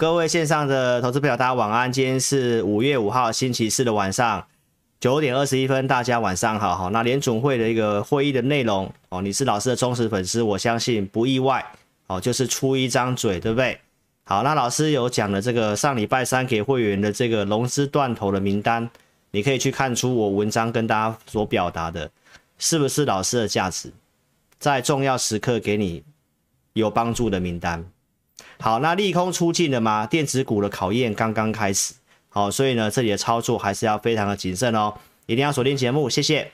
各位线上的投资朋友，大家晚安。今天是五月五号星期四的晚上九点二十一分，大家晚上好。哈，那联总会的一个会议的内容哦，你是老师的忠实粉丝，我相信不意外哦，就是出一张嘴，对不对？好，那老师有讲了这个上礼拜三给会员的这个融资断头的名单，你可以去看出我文章跟大家所表达的，是不是老师的价值，在重要时刻给你有帮助的名单。好，那利空出尽了吗？电子股的考验刚刚开始。好，所以呢，这里的操作还是要非常的谨慎哦，一定要锁定节目，谢谢。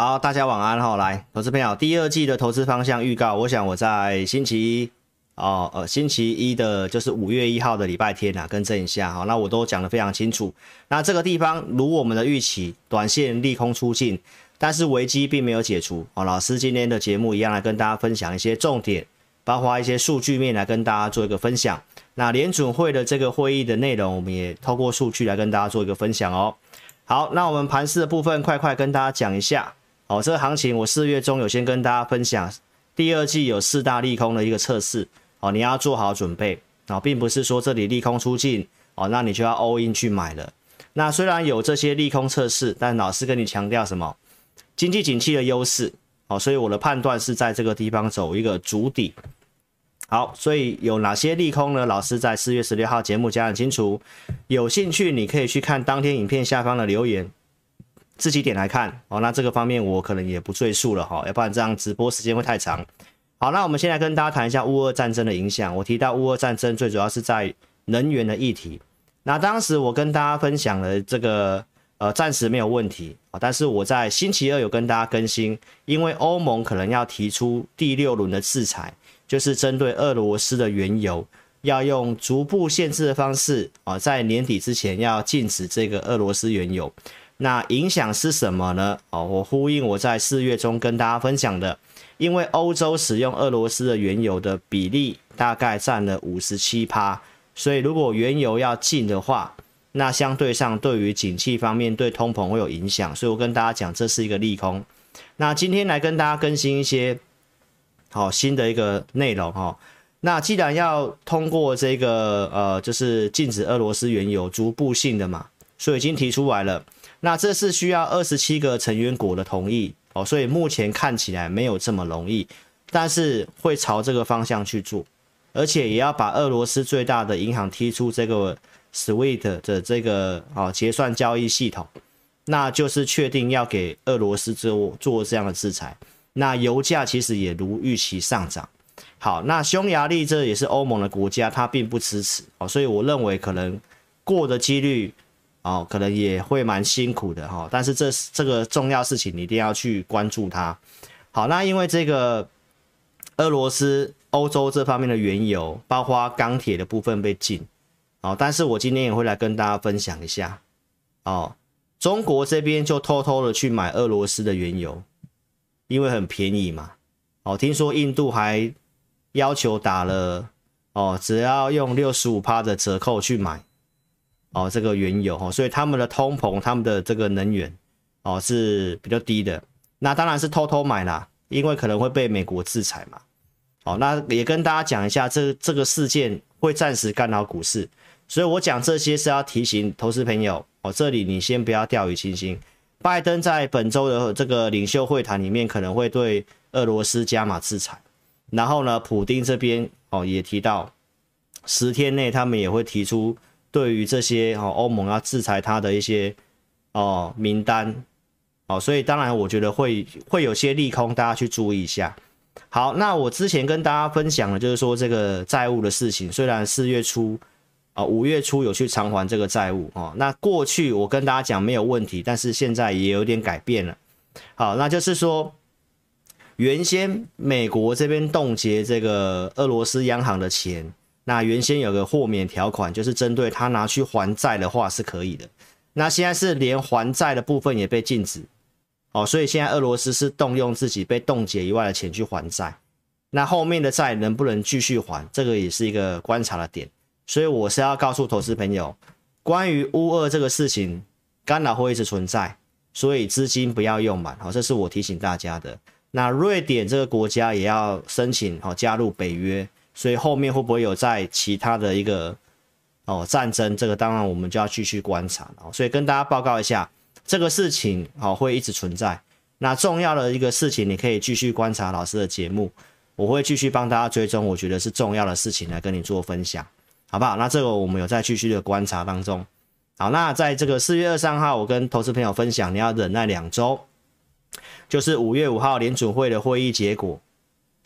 好，大家晚安哈！来，投资朋友，第二季的投资方向预告，我想我在星期一哦，呃，星期一的就是五月一号的礼拜天啊，更正一下哈。那我都讲得非常清楚。那这个地方如我们的预期，短线利空出尽，但是危机并没有解除哦。老师今天的节目一样来跟大家分享一些重点，包括一些数据面来跟大家做一个分享。那联准会的这个会议的内容，我们也透过数据来跟大家做一个分享哦。好，那我们盘市的部分，快快跟大家讲一下。哦，这个行情我四月中有先跟大家分享，第二季有四大利空的一个测试，哦，你要做好准备啊，哦，并不是说这里利空出尽，哦，那你就要 all in 去买了。那虽然有这些利空测试，但老师跟你强调什么？经济景气的优势，哦，所以我的判断是在这个地方走一个主底。好，所以有哪些利空呢？老师在四月十六号节目讲很清楚，有兴趣你可以去看当天影片下方的留言。自己点来看哦，那这个方面我可能也不赘述了哈，要不然这样直播时间会太长。好，那我们先来跟大家谈一下乌俄战争的影响。我提到乌俄战争最主要是在能源的议题。那当时我跟大家分享了这个呃，暂时没有问题啊，但是我在星期二有跟大家更新，因为欧盟可能要提出第六轮的制裁，就是针对俄罗斯的原油，要用逐步限制的方式啊，在年底之前要禁止这个俄罗斯原油。那影响是什么呢？哦，我呼应我在四月中跟大家分享的，因为欧洲使用俄罗斯的原油的比例大概占了五十七趴，所以如果原油要禁的话，那相对上对于景气方面对通膨会有影响，所以我跟大家讲这是一个利空。那今天来跟大家更新一些好新的一个内容哈。那既然要通过这个呃，就是禁止俄罗斯原油逐步性的嘛，所以已经提出来了。那这是需要二十七个成员国的同意哦，所以目前看起来没有这么容易，但是会朝这个方向去做，而且也要把俄罗斯最大的银行踢出这个 SWIFT 的这个啊结算交易系统，那就是确定要给俄罗斯做做这样的制裁。那油价其实也如预期上涨。好，那匈牙利这也是欧盟的国家，它并不支持哦，所以我认为可能过的几率。哦，可能也会蛮辛苦的哈，但是这这个重要事情你一定要去关注它。好，那因为这个俄罗斯、欧洲这方面的原油，包括钢铁的部分被禁，哦，但是我今天也会来跟大家分享一下，哦，中国这边就偷偷的去买俄罗斯的原油，因为很便宜嘛。哦，听说印度还要求打了，哦，只要用六十五趴的折扣去买。哦，这个原油哦，所以他们的通膨，他们的这个能源哦是比较低的。那当然是偷偷买啦，因为可能会被美国制裁嘛。哦，那也跟大家讲一下，这这个事件会暂时干扰股市，所以我讲这些是要提醒投资朋友哦，这里你先不要掉以轻心。拜登在本周的这个领袖会谈里面可能会对俄罗斯加码制裁，然后呢，普丁这边哦也提到十天内他们也会提出。对于这些哦，欧盟要制裁他的一些哦名单哦，所以当然我觉得会会有些利空，大家去注意一下。好，那我之前跟大家分享的就是说这个债务的事情，虽然四月初啊五月初有去偿还这个债务哦，那过去我跟大家讲没有问题，但是现在也有点改变了。好，那就是说原先美国这边冻结这个俄罗斯央行的钱。那原先有个豁免条款，就是针对他拿去还债的话是可以的。那现在是连还债的部分也被禁止，哦，所以现在俄罗斯是动用自己被冻结以外的钱去还债，那后面的债能不能继续还，这个也是一个观察的点。所以我是要告诉投资朋友，关于乌俄这个事情，干扰会一直存在，所以资金不要用满，好，这是我提醒大家的。那瑞典这个国家也要申请好加入北约，所以后面会不会有在其他的一个哦战争，这个当然我们就要继续观察。所以跟大家报告一下，这个事情好会一直存在。那重要的一个事情，你可以继续观察老师的节目，我会继续帮大家追踪，我觉得是重要的事情来跟你做分享。好不好？那这个我们有在继续的观察当中。好，那在这个四月二十三号，我跟投资朋友分享，你要忍耐两周，就是五月五号联储会的会议结果。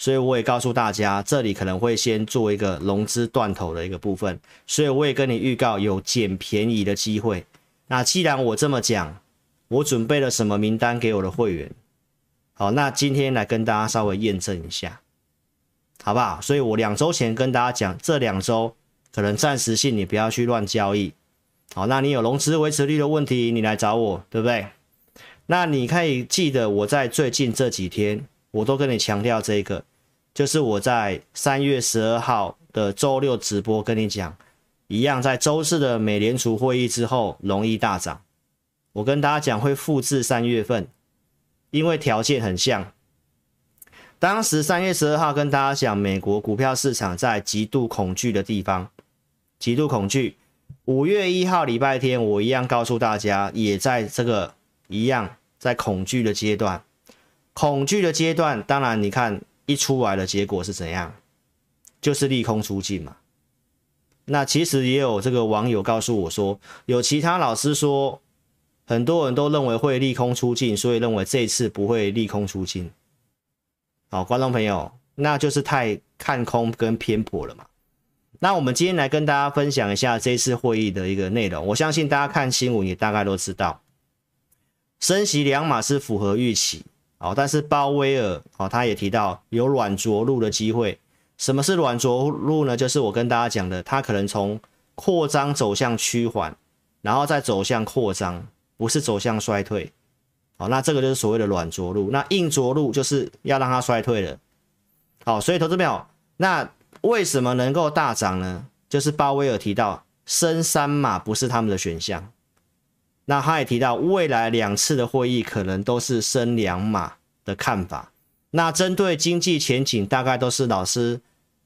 所以我也告诉大家，这里可能会先做一个融资断头的一个部分。所以我也跟你预告有捡便宜的机会。那既然我这么讲，我准备了什么名单给我的会员？好，那今天来跟大家稍微验证一下，好不好？所以我两周前跟大家讲，这两周。可能暂时性，你不要去乱交易。好，那你有融资维持率的问题，你来找我，对不对？那你可以记得我在最近这几天，我都跟你强调这个，就是我在三月十二号的周六直播跟你讲，一样在周四的美联储会议之后容易大涨。我跟大家讲会复制三月份，因为条件很像。当时三月十二号跟大家讲，美国股票市场在极度恐惧的地方。极度恐惧。五月一号礼拜天，我一样告诉大家，也在这个一样在恐惧的阶段。恐惧的阶段，当然你看一出来的结果是怎样，就是利空出尽嘛。那其实也有这个网友告诉我说，有其他老师说，很多人都认为会利空出尽，所以认为这次不会利空出尽。好，观众朋友，那就是太看空跟偏颇了嘛。那我们今天来跟大家分享一下这次会议的一个内容。我相信大家看新闻也大概都知道，升息两码是符合预期，哦，但是鲍威尔哦，他也提到有软着陆的机会。什么是软着陆呢？就是我跟大家讲的，他可能从扩张走向趋缓，然后再走向扩张，不是走向衰退。好，那这个就是所谓的软着陆。那硬着陆就是要让它衰退了。好，所以投资朋友，那。为什么能够大涨呢？就是鲍威尔提到升三码不是他们的选项，那他也提到未来两次的会议可能都是升两码的看法。那针对经济前景，大概都是老师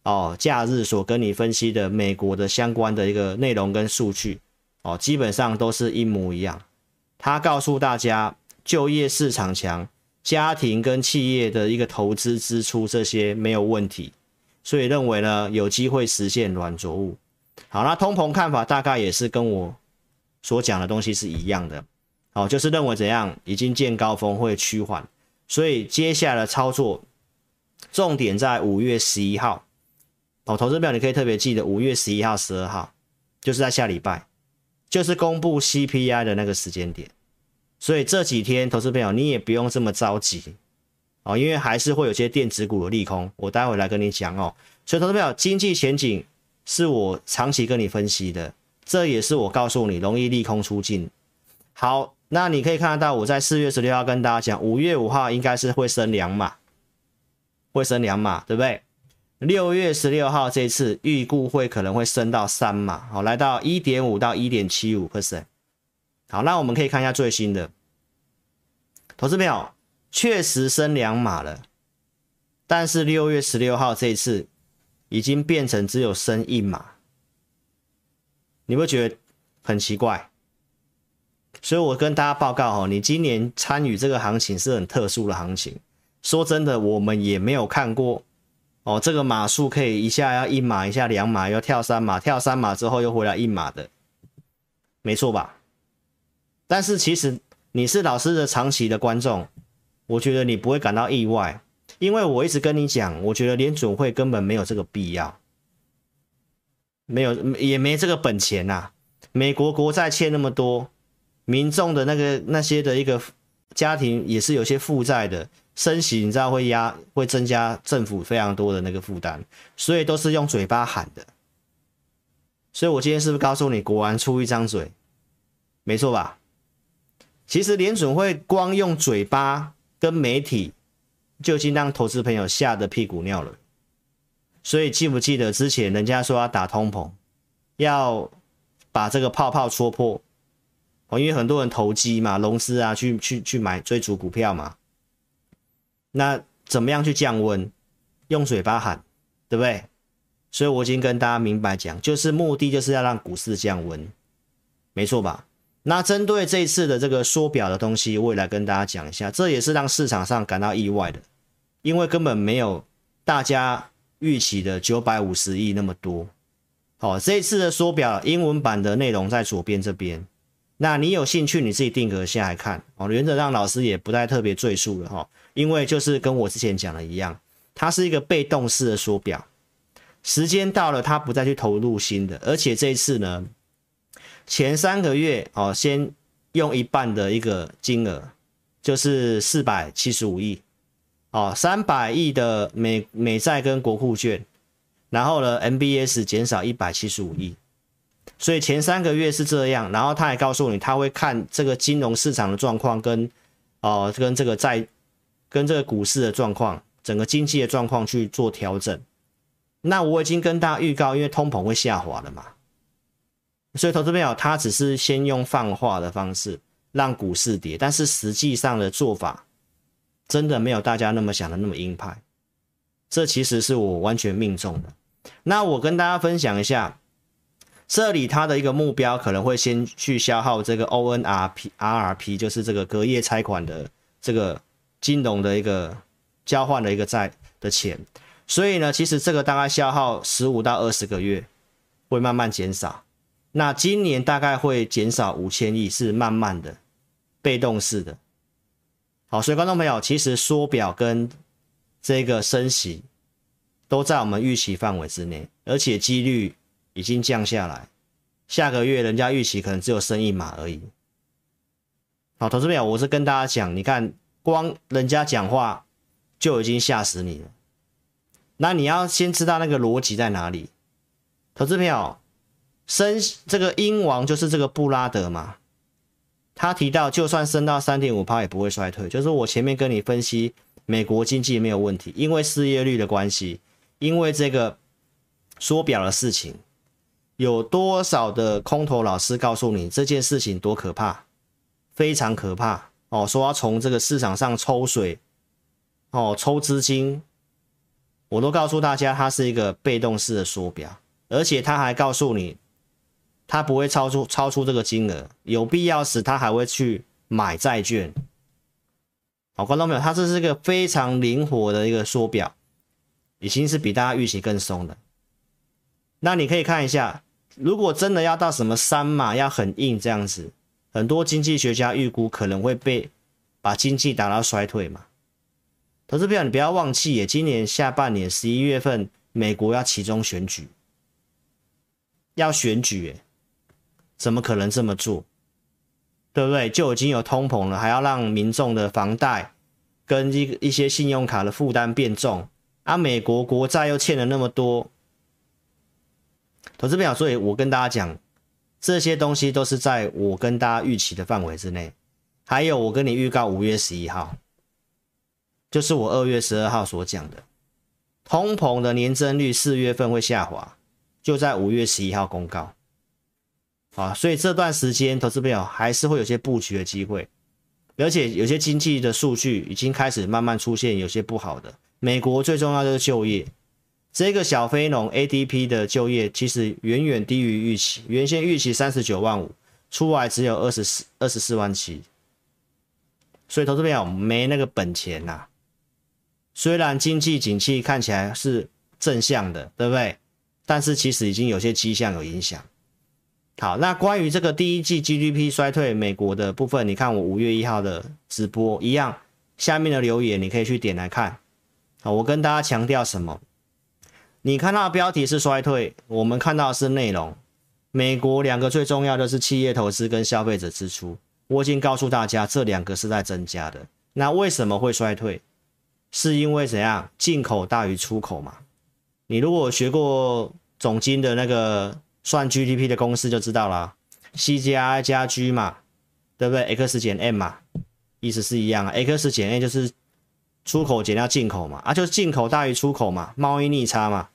哦假日所跟你分析的美国的相关的一个内容跟数据哦，基本上都是一模一样。他告诉大家就业市场强，家庭跟企业的一个投资支出这些没有问题。所以认为呢，有机会实现软着陆。好，那通膨看法大概也是跟我所讲的东西是一样的。哦，就是认为怎样已经见高峰会趋缓，所以接下来的操作重点在五月十一号。哦，投资表你可以特别记得五月十一号、十二号，就是在下礼拜，就是公布 CPI 的那个时间点。所以这几天投资朋友你也不用这么着急。哦，因为还是会有些电子股的利空，我待会来跟你讲哦。所以，投资朋友，经济前景是我长期跟你分析的，这也是我告诉你容易利空出尽。好，那你可以看得到，我在四月十六号跟大家讲，五月五号应该是会升两码，会升两码，对不对？六月十六号这次预估会可能会升到三码，好，来到一点五到一点七五 percent。好，那我们可以看一下最新的，投资朋友。确实升两码了，但是六月十六号这次已经变成只有升一码，你会觉得很奇怪？所以我跟大家报告哦，你今年参与这个行情是很特殊的行情。说真的，我们也没有看过哦，这个码数可以一下要一码，一下两码，又跳三码，跳三码之后又回来一码的，没错吧？但是其实你是老师的长期的观众。我觉得你不会感到意外，因为我一直跟你讲，我觉得联准会根本没有这个必要，没有也没这个本钱呐、美国国债欠那么多，民众的那个那些的一个家庭也是有些负债的，升息你知道会压会增加政府非常多的那个负担，所以都是用嘴巴喊的。所以我今天是不是告诉你，果然出一张嘴，没错吧？其实联准会光用嘴巴。跟媒体就已经让投资朋友吓得屁股尿了，所以记不记得之前人家说要打通膨，要把这个泡泡戳破哦，因为很多人投机嘛，融资啊，去去去买追逐股票嘛。那怎么样去降温？用嘴巴喊，对不对？所以我已经跟大家明白讲，就是目的就是要让股市降温，没错吧？那针对这次的这个缩表的东西，我也来跟大家讲一下，这也是让市场上感到意外的，因为根本没有大家。预期的九百五十亿那么多，好，这一次的缩表英文版的内容在左边这边，那你有兴趣你自己定格下来看。哦。原则上老师也不再特别赘述了哈，因为就是跟我之前讲的一样，它是一个被动式的缩表，时间到了它不再去投入新的，而且这一次呢，前三个月哦，先用一半的一个金额，就是四百七十五亿。哦，三百亿的美美债跟国库券，然后呢，MBS 减少一百七十五亿，所以前三个月是这样，然后他还告诉你他会看这个金融市场的状况跟哦跟这个债跟这个股市的状况，整个经济的状况去做调整。那我已经跟大家预告，因为通膨会下滑了嘛，所以投资朋友他只是先用放话的方式让股市跌，但是实际上的做法。真的没有大家那么想的那么鹰派，这其实是我完全命中的。那我跟大家分享一下，这里它的一个目标可能会先去消耗这个 ONRP、RRP，就是这个隔夜拆款的这个金融的一个交换的一个债的钱。所以呢，其实这个大概消耗十五到二十个月，会慢慢减少。那今年大概会减少五千亿，是慢慢的，被动式的。好，所以观众朋友，其实缩表跟这个升息都在我们预期范围之内，而且几率已经降下来。下个月人家预期可能只有升一码而已。好，投资朋友，我是跟大家讲，你看光人家讲话就已经吓死你了。那你要先知道那个逻辑在哪里。投资朋友，升这个英王就是这个布拉德嘛。他提到，就算升到三点五趴也不会衰退。就是我前面跟你分析，美国经济没有问题，因为失业率的关系，因为这个缩表的事情，有多少的空头老师告诉你这件事情多可怕，非常可怕哦，说要从这个市场上抽水，哦，抽资金，我都告诉大家，它是一个被动式的缩表，而且他还告诉你。他不会超出超出这个金额，有必要时他还会去买债券。好，观众朋友，他这是一个非常灵活的一个缩表，已经是比大家预期更松的。那你可以看一下，如果真的要到什么三码要很硬这样子，很多经济学家预估可能会被把经济打到衰退嘛。投资朋友，你不要忘记耶，今年下半年十一月份美国要其中选举，要选举耶。怎么可能这么做？对不对？就已经有通膨了，还要让民众的房贷跟一一些信用卡的负担变重，啊，美国国债又欠了那么多，投资朋友，所以我跟大家讲，这些东西都是在我跟大家预期的范围之内。还有，我跟你预告五月十一号，就是我二月十二号所讲的，通膨的年增率四月份会下滑，就在五月十一号公告。啊，所以这段时间投资朋友还是会有些布局的机会，而且有些经济的数据已经开始慢慢出现有些不好的。美国最重要的是就业，这个小非农 ADP 的就业其实远远低于预期，原先预期三十九万五，出来只有二十四二十四万七，所以投资朋友没那个本钱呐、啊。虽然经济景气看起来是正向的，对不对？但是其实已经有些迹象有影响。好，那关于这个第一季 GDP 衰退美国的部分，你看我五月一号的直播一样，下面的留言你可以去点来看。好，我跟大家强调什么？你看到的标题是衰退，我们看到的是内容。美国两个最重要的是企业投资跟消费者支出，我已经告诉大家这两个是在增加的。那为什么会衰退？是因为怎样？进口大于出口嘛？你如果学过总经的那个。算 GDP 的公式就知道了，C 加 I 加 G 嘛，对不对？X 减 M 嘛，意思是一样啊。X 减 A 就是出口减掉进口嘛，啊，就是进口大于出口嘛，贸易逆差嘛，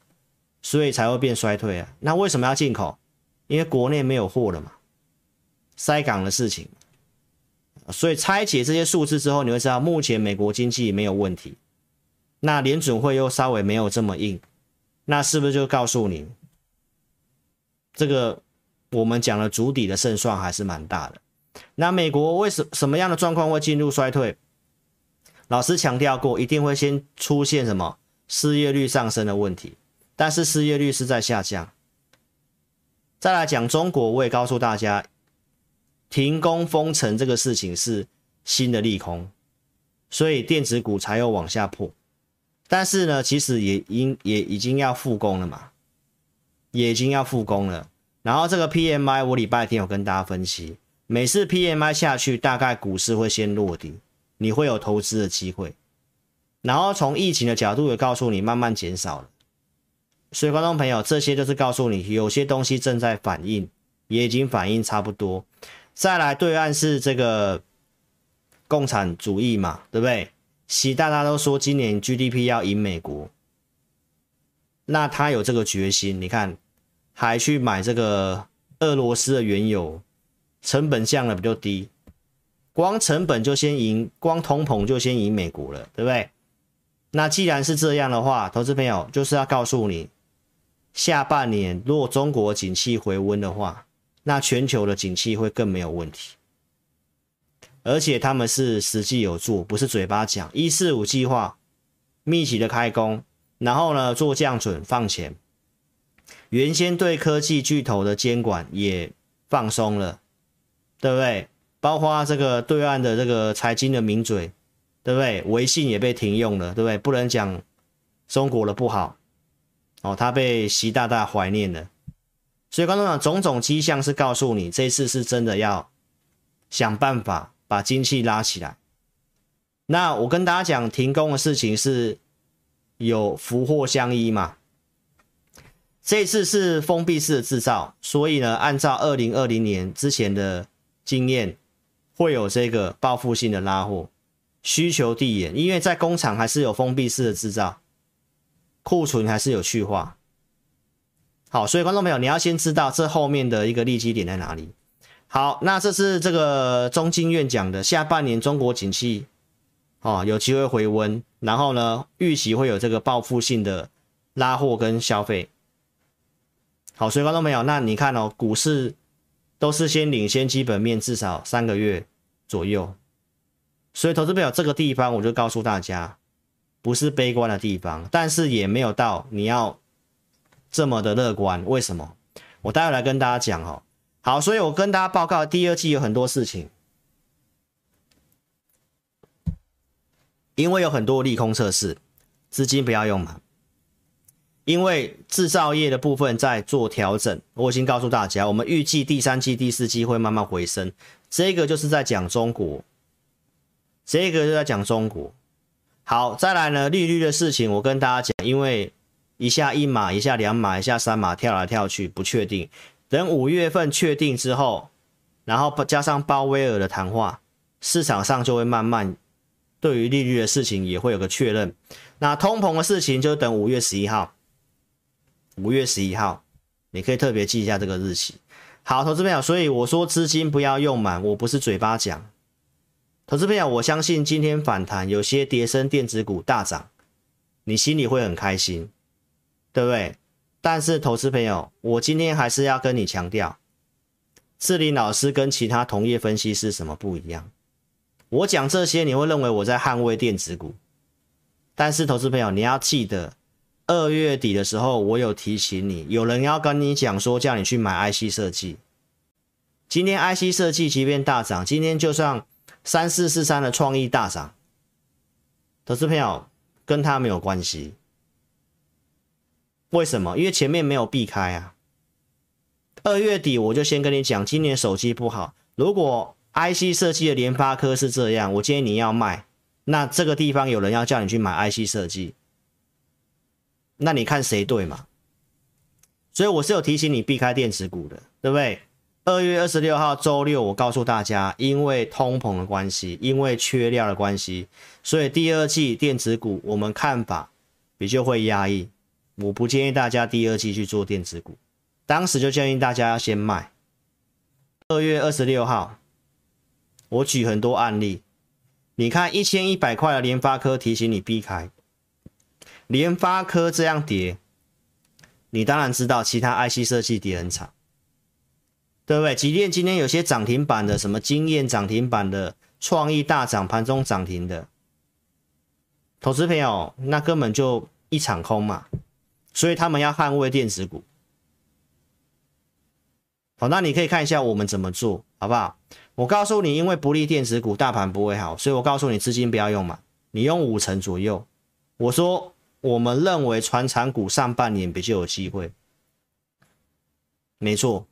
所以才会变衰退啊。那为什么要进口？因为国内没有货了嘛，塞港的事情。所以拆解这些数字之后，你会知道目前美国经济没有问题。那联准会又稍微没有这么硬，那是不是就告诉你，这个我们讲的筑底的胜算还是蛮大的？那美国为什什么样的状况会进入衰退？老师强调过，一定会先出现什么失业率上升的问题，但是失业率是在下降。再来讲中国，我也告诉大家，停工封城这个事情是新的利空，所以电子股才有往下破。但是呢，其实也应也已经要复工了嘛，也已经要复工了。然后这个 PMI 我礼拜天有跟大家分析，每次 PMI 下去，大概股市会先落底，你会有投资的机会。然后从疫情的角度也告诉你，慢慢减少了。所以观众朋友，这些就是告诉你，有些东西正在反应，也已经反应差不多。再来对岸是这个共产主义嘛，对不对？习大大都说今年 GDP 要赢美国，那他有这个决心，你看还去买这个俄罗斯的原油，成本降的比较低，光成本就先赢，光通膨就先赢美国了，对不对？那既然是这样的话，投资朋友就是要告诉你，下半年如果中国景气回温的话，那全球的景气会更没有问题。而且他们是实际有做，不是嘴巴讲。一四五计划密集的开工，然后呢做降准放钱，原先对科技巨头的监管也放松了，对不对？包括这个对岸的这个财经的名嘴，对不对？微信也被停用了，对不对？不能讲中国的不好哦，他被习大大怀念了。所以观众讲种种迹象是告诉你，这次是真的要想办法。把经济拉起来。那我跟大家讲，停工的事情是有福祸相依嘛。这次是封闭式的制造，所以呢，按照二零二零年之前的经验，会有这个报复性的拉货，需求递延，因为在工厂还是有封闭式的制造，库存还是有去化。好，所以观众朋友，你要先知道这后面的一个利基点在哪里。好，那这是这个中经院讲的，下半年中国景气哦有机会回温，然后呢预期会有这个报复性的拉货跟消费。好，所以观众朋友，那你看哦，股市都是先领先基本面至少三个月左右，所以投资朋友这个地方我就告诉大家，不是悲观的地方，但是也没有到你要这么的乐观。为什么？我待会来跟大家讲哦。好，所以我跟大家报告，第二季有很多事情，因为有很多利空测试，资金不要用嘛。因为制造业的部分在做调整，我已经告诉大家，我们预计第三季、第四季会慢慢回升。这个就是在讲中国，这个就在讲中国。好，再来呢，利率的事情，我跟大家讲，因为一下一码，一下两码，一下三码，跳来跳去，不确定。等五月份确定之后，然后加上鲍威尔的谈话，市场上就会慢慢对于利率的事情也会有个确认。那通膨的事情就等五月十一号，五月十一号，你可以特别记一下这个日期。好，投资朋友，所以我说资金不要用满，我不是嘴巴讲。投资朋友，我相信今天反弹，有些跌升电子股大涨，你心里会很开心，对不对？但是，投资朋友，我今天还是要跟你强调，志林老师跟其他同业分析师什么不一样？我讲这些，你会认为我在捍卫电子股。但是，投资朋友，你要记得，二月底的时候，我有提醒你，有人要跟你讲说，叫你去买 IC 设计。今天 IC 设计即便大涨，今天就算三四四三的创意大涨，投资朋友跟他没有关系。为什么？因为前面没有避开啊。二月底我就先跟你讲，今年手机不好。如果 IC 设计的联发科是这样，我建议你要卖。那这个地方有人要叫你去买 IC 设计，那你看谁对嘛？所以我是有提醒你避开电子股的，对不对？二月二十六号周六，我告诉大家，因为通膨的关系，因为缺料的关系，所以第二季电子股我们看法比较会压抑。我不建议大家第二季去做电子股，当时就建议大家要先卖。二月二十六号，我举很多案例，你看一千一百块的联发科提醒你避开，联发科这样跌，你当然知道其他 IC 设计跌很惨。对不对？即便今天有些涨停板的，什么经验涨停板的，创意大涨，盘中涨停的，投资朋友，那根本就一场空嘛。所以他们要捍卫电子股。好，那你可以看一下我们怎么做好不好？我告诉你，因为不利电子股，大盘不会好，所以我告诉你资金不要用嘛，你用五成左右。我说我们认为船产股上半年比较有机会，没错。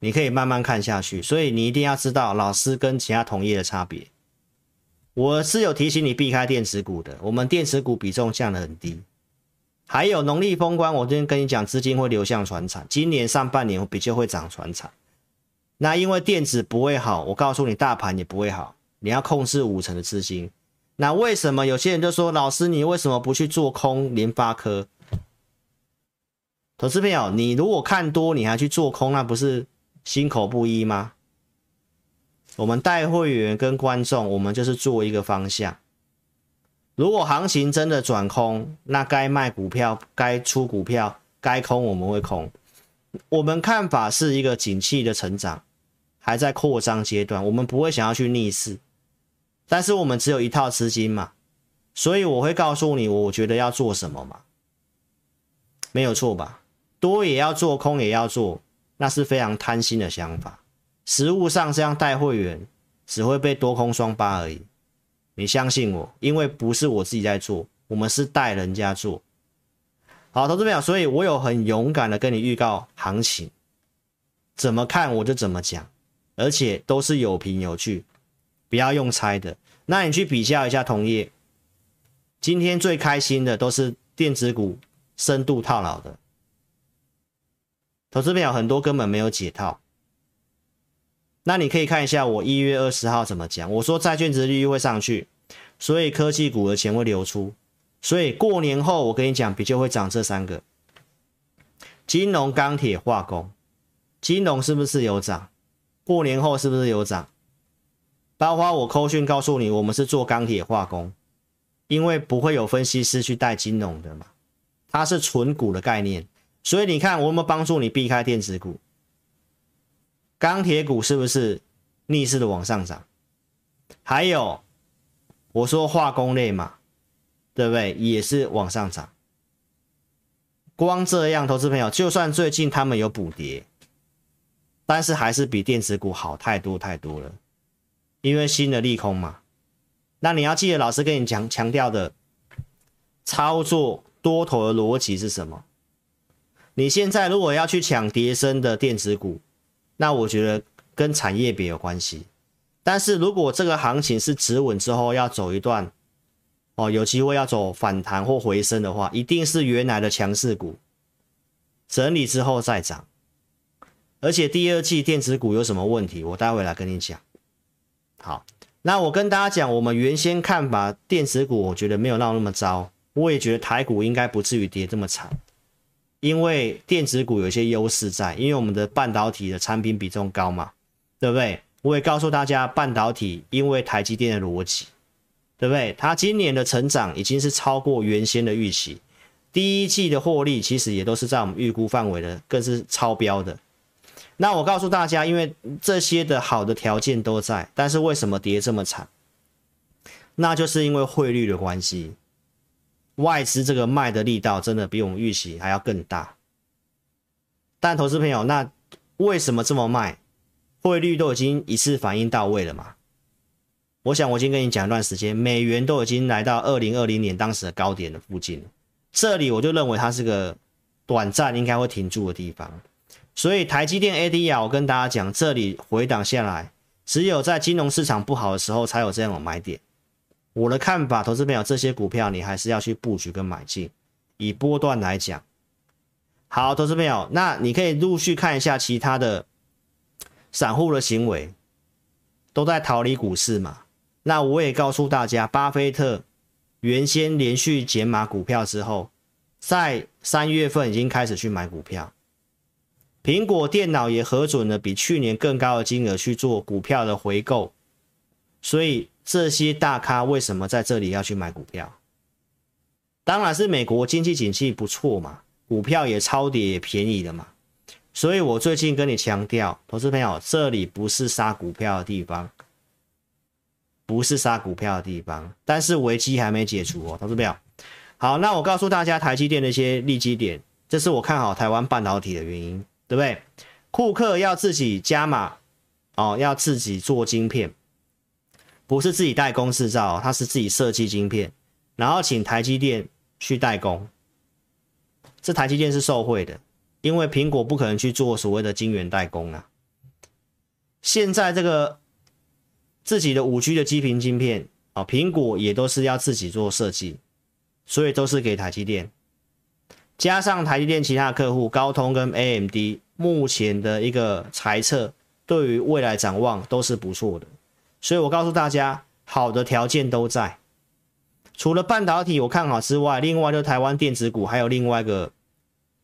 你可以慢慢看下去，所以你一定要知道老师跟其他同业的差别。我是有提醒你避开电子股的，我们电子股比重降得很低。还有农历封关，我今天跟你讲，资金会流向船产，今年上半年比较会涨船产。那因为电子不会好，我告诉你，大盘也不会好，你要控制五成的资金。那为什么有些人就说，老师你为什么不去做空联发科？投资朋友，你如果看多，你还去做空，那不是？心口不一吗？我们带会员跟观众，我们就是做一个方向。如果行情真的转空，那该卖股票、该出股票、该空我们会空。我们看法是一个景气的成长，还在扩张阶段，我们不会想要去逆势。但是我们只有一套资金嘛，所以我会告诉你，我觉得要做什么嘛，没有错吧？多也要做，空也要做。那是非常贪心的想法，实物上这样带会员只会被多空双八而已。你相信我，因为不是我自己在做，我们是带人家做。好，投资朋友，所以我有很勇敢的跟你预告行情，怎么看我就怎么讲，而且都是有凭有据，不要用猜的。那你去比较一下同业，今天最开心的都是电子股深度套牢的。投资朋友很多根本没有解套，那你可以看一下我一月二十号怎么讲。我说债券值利率会上去，所以科技股的钱会流出，所以过年后我跟你讲，比较会涨这三个：金融、钢铁、化工。金融是不是有涨？过年后是不是有涨？包括我扣讯告诉你，我们是做钢铁化工，因为不会有分析师去带金融的嘛，它是纯股的概念。所以你看，我有没有帮助你避开电子股？钢铁股是不是逆势的往上涨？还有，我说化工类嘛，对不对？也是往上涨。光这样，投资朋友，就算最近他们有补跌，但是还是比电子股好太多太多了，因为新的利空嘛。那你要记得，老师跟你讲强调的操作多头的逻辑是什么？你现在如果要去抢跌升的电子股，那我觉得跟产业别有关系。但是如果这个行情是止稳之后要走一段，哦，有机会要走反弹或回升的话，一定是原来的强势股整理之后再涨。而且第二季电子股有什么问题，我待会来跟你讲。好，那我跟大家讲，我们原先看法电子股，我觉得没有闹那么糟，我也觉得台股应该不至于跌这么惨。因为电子股有一些优势在，因为我们的半导体的产品比重高嘛，对不对？我也告诉大家，半导体因为台积电的逻辑，对不对？它今年的成长已经是超过原先的预期，第一季的获利其实也都是在我们预估范围的，更是超标的。那我告诉大家，因为这些的好的条件都在，但是为什么跌这么惨？那就是因为汇率的关系。外资这个卖的力道真的比我们预期还要更大，但投资朋友，那为什么这么卖？汇率都已经一次反应到位了嘛？我想我已经跟你讲一段时间，美元都已经来到二零二零年当时的高点的附近，这里我就认为它是个短暂应该会停住的地方。所以台积电 ADR，我跟大家讲，这里回档下来，只有在金融市场不好的时候才有这样的买点。我的看法，投资朋友，这些股票你还是要去布局跟买进。以波段来讲，好，投资朋友，那你可以陆续看一下其他的散户的行为，都在逃离股市嘛。那我也告诉大家，巴菲特原先连续减码股票之后，在三月份已经开始去买股票，苹果电脑也核准了比去年更高的金额去做股票的回购，所以这些大咖为什么在这里要去买股票？当然是美国经济景气不错嘛，股票也超跌也便宜的嘛。所以我最近跟你强调，投资朋友，这里不是杀股票的地方，不是杀股票的地方，但是危机还没解除哦，投资朋友。好，那我告诉大家台积电的一些利基点，这是我看好台湾半导体的原因，对不对？库克要自己加码哦，要自己做晶片，不是自己代工制造，他是自己设计晶片，然后请台积电去代工，这台积电是受贿的。因为苹果不可能去做所谓的晶圆代工啊，现在这个自己的五 G 的基频晶片啊，苹果也都是要自己做设计，所以都是给台积电，加上台积电其他客户高通跟 AMD 目前的一个财测，对于未来展望都是不错的，所以我告诉大家，好的条件都在，除了半导体我看好之外，另外就台湾电子股还有另外一个。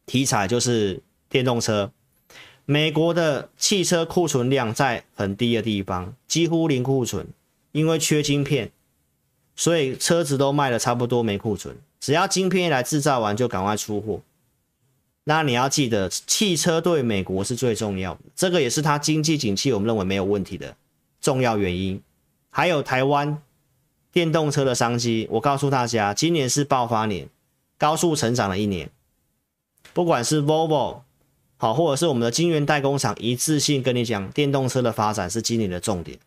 题材就是电动车，美国的汽车库存量在很低的地方，几乎零库存，因为缺晶片，所以车子都卖的差不多没库存。只要晶片一来制造完就赶快出货。那你要记得，汽车对美国是最重要的，这个也是它经济景气我们认为没有问题的重要原因。还有台湾电动车的商机，我告诉大家，今年是爆发年，高速成长的一年。不管是 Volvo 好，或者是我们的晶圆代工厂，一致性跟你讲，电动车的发展是今年的重点。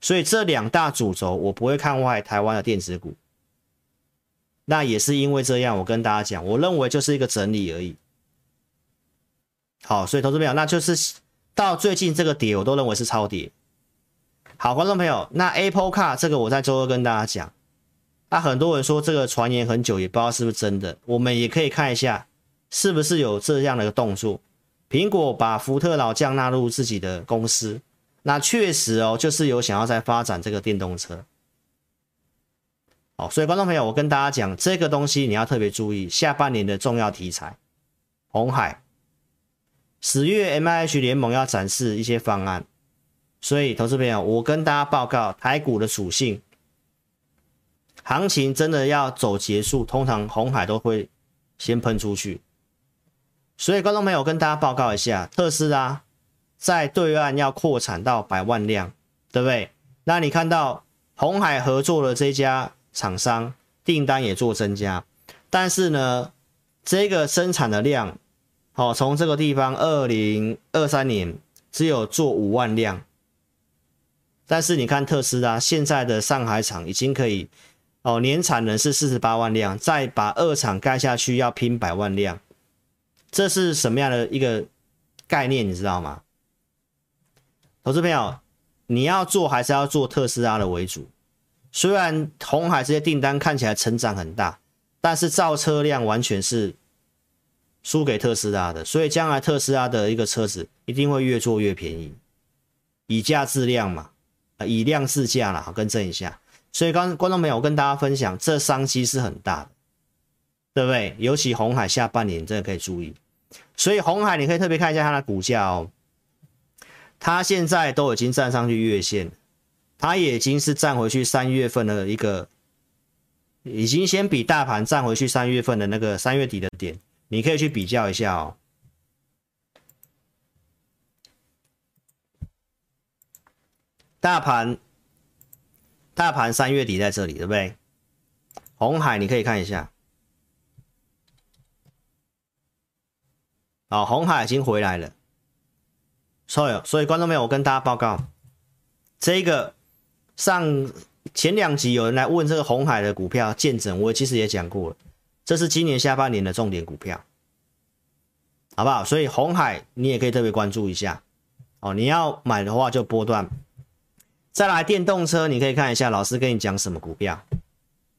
所以这两大主轴，我不会看坏台湾的电子股。那也是因为这样，我跟大家讲，我认为就是一个整理而已。好，所以投资朋友，那就是到最近这个跌，我都认为是超跌。好，观众朋友，那 Apple Car 这个我在周二跟大家讲。那、很多人说这个传言很久，也不知道是不是真的。我们也可以看一下，是不是有这样的一个动作。苹果把福特老将纳入自己的公司，那确实哦，就是有想要在发展这个电动车。好，所以观众朋友，我跟大家讲，这个东西你要特别注意，下半年的重要题材，红海，十月 MIH 联盟要展示一些方案，所以投资朋友，我跟大家报告台股的属性。行情真的要走结束，通常红海都会先喷出去。所以观众朋友跟大家报告一下，特斯拉在对岸要扩产到百万辆，对不对？那你看到红海合作的这家厂商订单也做增加，但是呢，这个生产的量，好，从这个地方二零二三年只有做五万辆，但是你看特斯拉现在的上海厂已经可以。哦，年产能是四十八万辆，再把二厂盖下去要拼百万辆，这是什么样的一个概念？你知道吗？投资朋友，你要做还是要做特斯拉的为主？虽然红海这些订单看起来成长很大，但是造车量完全是输给特斯拉的，所以将来特斯拉的一个车子一定会越做越便宜，以价制量嘛，以量制价啦，好，更正一下。所以刚观众朋友，我跟大家分享，这商机是很大的，对不对？尤其红海下半年真的可以注意。所以红海你可以特别看一下它的股价哦，它现在都已经站上去月线，它也已经是站回去三月份的一个，已经先比大盘站回去三月份的那个三月底的点，你可以去比较一下哦。大盘。大盘三月底在这里，对不对？红海你可以看一下，好，红海已经回来了。所以，所以观众朋友，我跟大家报告，这个上前两集有人来问这个红海的股票见证，我其实也讲过了，这是今年下半年的重点股票，好不好？所以红海你也可以特别关注一下哦，你要买的话就波段。再来电动车，你可以看一下老师跟你讲什么股票，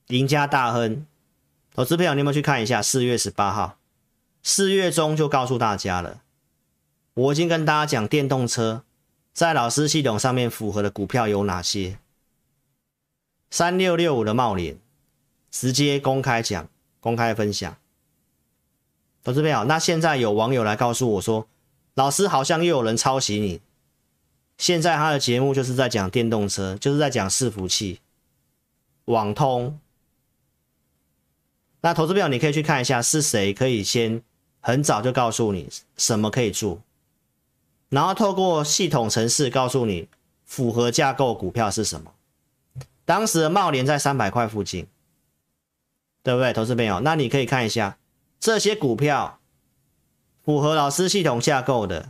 赢家大亨，投资朋友你有没有去看一下？四月十八号，四月中就告诉大家了，我已经跟大家讲电动车在老师系统上面符合的股票有哪些？三六六五的茂联，直接公开讲，公开分享。投资朋友，那现在有网友来告诉我说，老师好像又有人抄袭你。现在他的节目就是在讲电动车，就是在讲伺服器、网通。那投资朋友，你可以去看一下是谁可以先很早就告诉你什么可以做，然后透过系统程式告诉你符合架构股票是什么。当时的茂联在三百块附近，对不对？投资朋友，那你可以看一下这些股票符合老师系统架构的。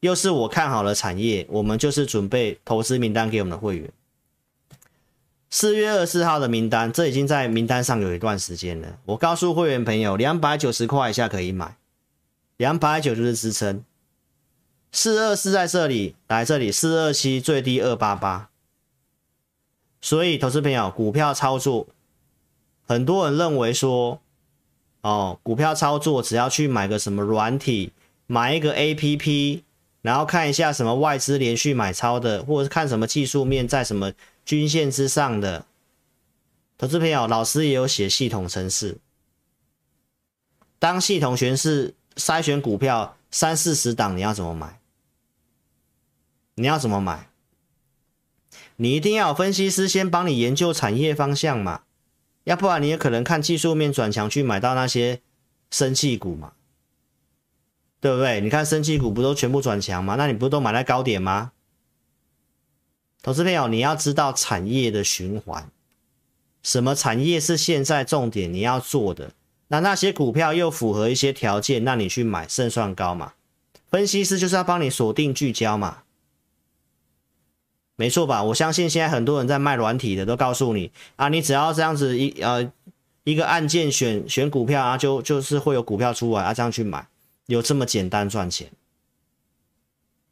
又是我看好了产业，我们就是准备投资名单给我们的会员。四月二十四号的名单，这已经在名单上有一段时间了。我告诉会员朋友，两百九十块以下可以买，两百九就是支撑。四二四在这里，来这里四二七最低二八八。所以，投资朋友，股票操作，很多人认为说，哦，股票操作只要去买个什么软体，买一个 APP。然后看一下什么外资连续买超的，或者是看什么技术面在什么均线之上的投资朋友，老师也有写系统程式。当系统全是筛选股票三四十档，你要怎么买？你要怎么买？你一定要有分析师先帮你研究产业方向嘛，要不然你也可能看技术面转强去买到那些生气股嘛。对不对？你看，生气股不都全部转强吗？那你不都买在高点吗？投资朋友，你要知道产业的循环，什么产业是现在重点你要做的？那那些股票又符合一些条件，那你去买胜算高嘛？分析师就是要帮你锁定聚焦嘛，没错吧？我相信现在很多人在卖软体的都告诉你啊，你只要这样子一呃一个按键选选股票啊，就就是会有股票出来啊，这样去买。有这么简单赚钱？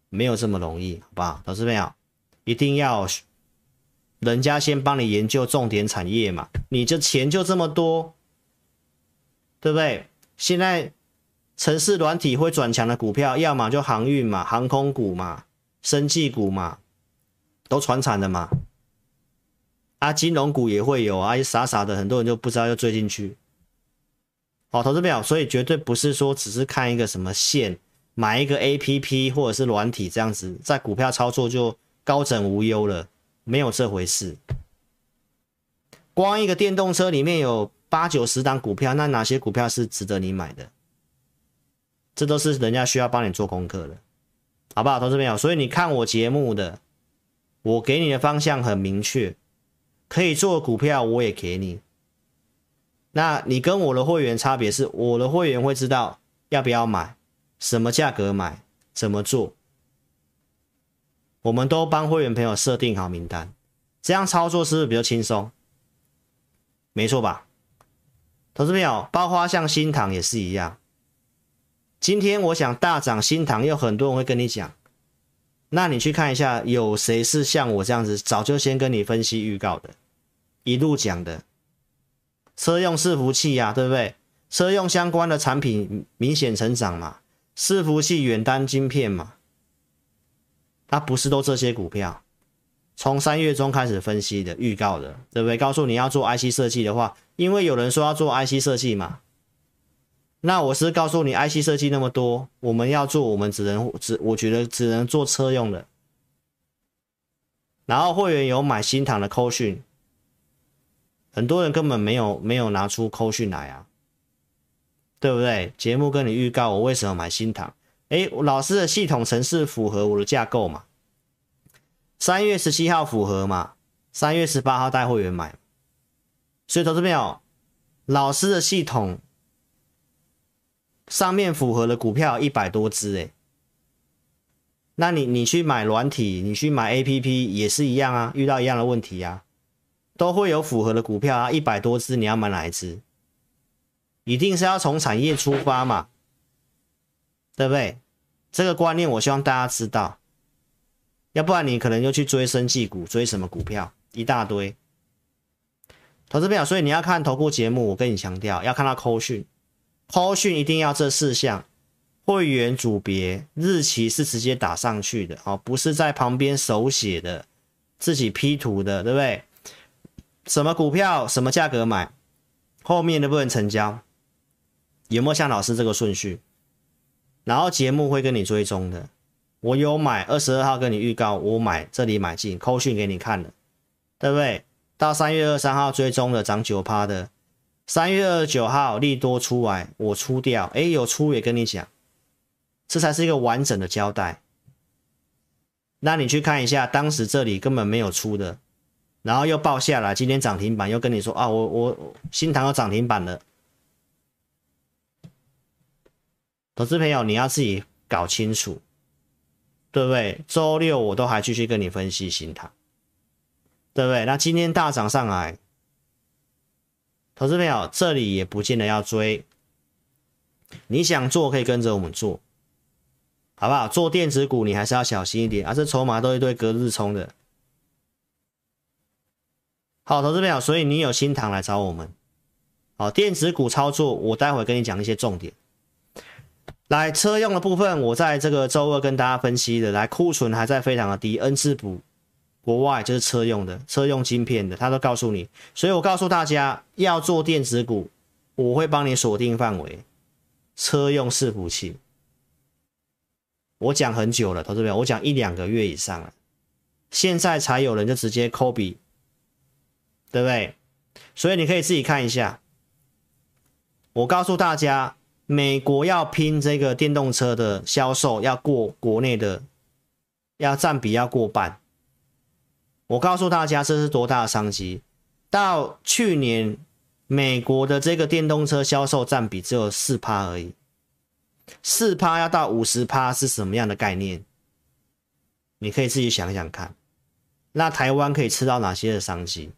没有这么容易，好不好？投资朋友，一定要人家先帮你研究重点产业嘛，你这钱就这么多，对不对？现在城市软体会转强的股票，要么就航运嘛、航空股嘛、生技股嘛，都传产的嘛。啊，金融股也会有啊，傻傻的，很多人就不知道要追进去。好，投资表，所以绝对不是说只是看一个什么线，买一个 APP 或者是软体这样子，在股票操作就高枕无忧了，没有这回事。光一个电动车里面有八九十档股票，那哪些股票是值得你买的？这都是人家需要帮你做功课的，好不好，投资表？所以你看我节目的，我给你的方向很明确，可以做股票我也给你。那你跟我的会员差别是，我的会员会知道要不要买，什么价格买，怎么做，我们都帮会员朋友设定好名单，这样操作是不是比较轻松？没错吧？投资朋友，包括像新塘也是一样。今天我想大涨新塘，有很多人会跟你讲，那你去看一下，有谁是像我这样子，早就先跟你分析预告的，一路讲的。车用伺服器呀、对不对？车用相关的产品明显成长嘛，伺服器远端晶片嘛，它不是都这些股票？从三月中开始分析的预告的，对不对？告诉你要做 IC 设计的话，因为有人说要做 IC 设计嘛，那我是告诉你 IC 设计那么多，我们要做，我们只能只我觉得只能做车用的。然后会员有买新唐的扣讯。很多人根本没有没有拿出扣讯来啊，对不对？节目跟你预告我为什么买新唐，哎，老师的系统程式符合我的架构嘛？三月十七号符合嘛？三月十八号带会员买，所以投资朋友，老师的系统上面符合的股票一百多只哎，那你你去买软体，你去买 APP 也是一样啊，遇到一样的问题啊。都会有符合的股票啊，一百多只，你要买哪一只？一定是要从产业出发嘛，对不对？这个观念我希望大家知道，要不然你可能就去追生技股，追什么股票一大堆。投资票，所以你要看投顾节目，我跟你强调，要看到扣讯，扣讯一定要这四项，会员组别日期是直接打上去的哦，不是在旁边手写的，自己 P 图的，对不对？什么股票什么价格买？后面能不能成交？有没有像老师这个顺序？然后节目会跟你追踪的。我有买二十二号跟你预告，我买这里买进，扣讯给你看了，对不对？到三月二十三号追踪的涨九趴的，三月二十九号利多出来，我出掉，诶，有出也跟你讲，这才是一个完整的交代。那你去看一下，当时这里根本没有出的，然后又爆下来，今天涨停板又跟你说啊，我我新塘有涨停板了。投资朋友，你要自己搞清楚。对不对？周六我都还继续跟你分析新塘，对不对？那今天大涨上来，投资朋友这里也不见得要追，你想做可以跟着我们做，好不好？做电子股你还是要小心一点，而、啊、这筹码都一堆隔日冲的。好，投资朋友，所以你有新塘来找我们，好，电子股操作，我待会跟你讲一些重点。来车用的部分，我在这个周二跟大家分析的，来库存还在非常的低，N 字补，国外就是车用的，车用晶片的，他都告诉你，所以我告诉大家要做电子股，我会帮你锁定范围，车用伺服器，我讲很久了，投资朋友，我讲一两个月以上了，现在才有人就直接抠笔，对不对？所以你可以自己看一下，我告诉大家。美国要拼这个电动车的销售，要过国内的，要占比要过半。我告诉大家，这是多大的商机？到去年，美国的这个电动车销售占比只有四趴而已，四趴要到五十趴是什么样的概念？你可以自己想想看。那台湾可以吃到哪些的商机？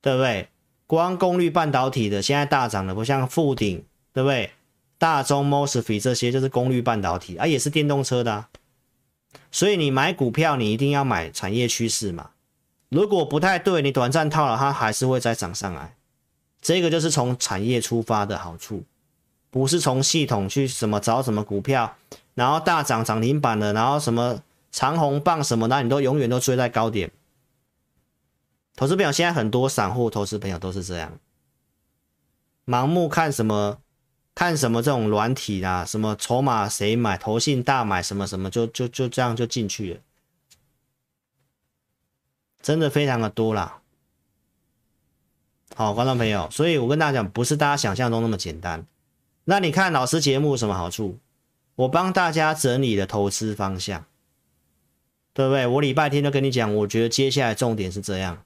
对不对？光功率半导体的现在大涨了，不像富鼎。对不对？大中 Mosfet 这些就是功率半导体啊，也是电动车的啊。所以你买股票，你一定要买产业趋势嘛。如果不太对，你短暂套了，它还是会再涨上来。这个就是从产业出发的好处，不是从系统去什么找什么股票，然后大涨涨停板了，然后什么长红棒什么的，你都永远都追在高点。投资朋友，现在很多散户投资朋友都是这样，盲目看什么。看什么这种软体啊，什么筹码谁买，投信大买什么什么，就就就这样就进去了，真的非常的多啦。好，观众朋友，所以我跟大家讲，不是大家想象中那么简单。那你看老师节目有什么好处？我帮大家整理了投资方向，对不对？我礼拜天就跟你讲，我觉得接下来重点是这样，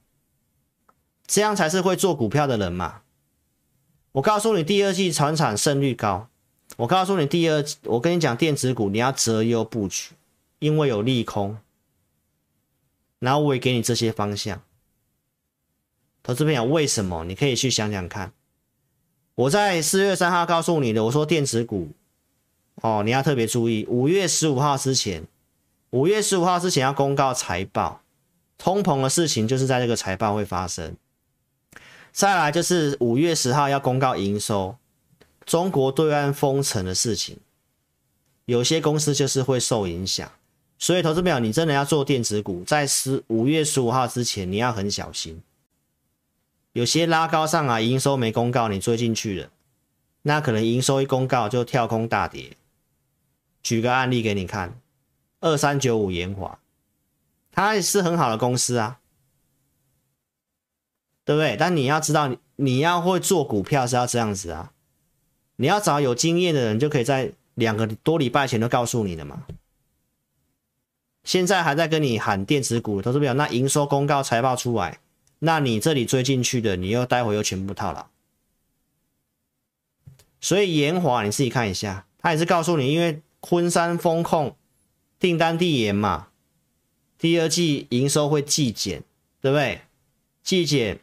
这样才是会做股票的人嘛。我告诉你，第二季产产胜率高。我告诉你，第二，我跟你讲，电子股你要择优布局，因为有利空。然后我也给你这些方向。投资朋友，为什么？你可以去想想看。我在四月三号告诉你的，我说电子股，哦，你要特别注意，五月十五号之前，五月十五号之前要公告财报，通膨的事情就是在这个财报会发生。再来就是五月十号要公告营收，中国对岸封城的事情，有些公司就是会受影响，所以投资朋友，你真的要做电子股，在十五月十五号之前，你要很小心。有些拉高上来，营收没公告，你追进去了，那可能营收一公告就跳空大跌。举个案例给你看，二三九五研华，它也是很好的公司啊。对不对？但你要知道，你要会做股票是要这样子啊。你要找有经验的人，就可以在两个多礼拜前都告诉你的嘛。现在还在跟你喊电子股，投资朋友，那营收公告财报出来，那你这里追进去的，你又待会又全部套牢。所以延华你自己看一下，他也是告诉你，因为昆山封控，订单递延嘛，第二季营收会季减，对不对？季减。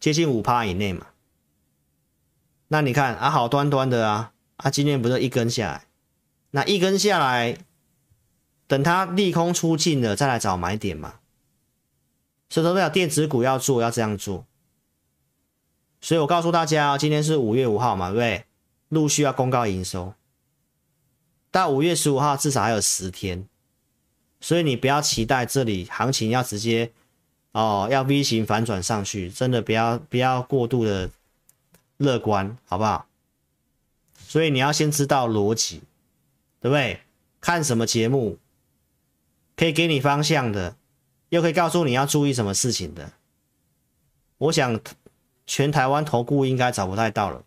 接近五趴以内嘛，那你看啊，好端端的啊，啊，今天不是一根下来，那一根下来，等它利空出尽了，再来找买点嘛。所以说，电子股要做，要这样做。所以我告诉大家，今天是五月五号嘛，对不对？陆续要公告营收，到五月十五号至少还有十天，所以你不要期待这里行情要直接。哦，要 V 型反转上去，真的不要不要过度的乐观，好不好？所以你要先知道逻辑，对不对？看什么节目可以给你方向的，又可以告诉你要注意什么事情的。我想全台湾投顾应该找不太到了。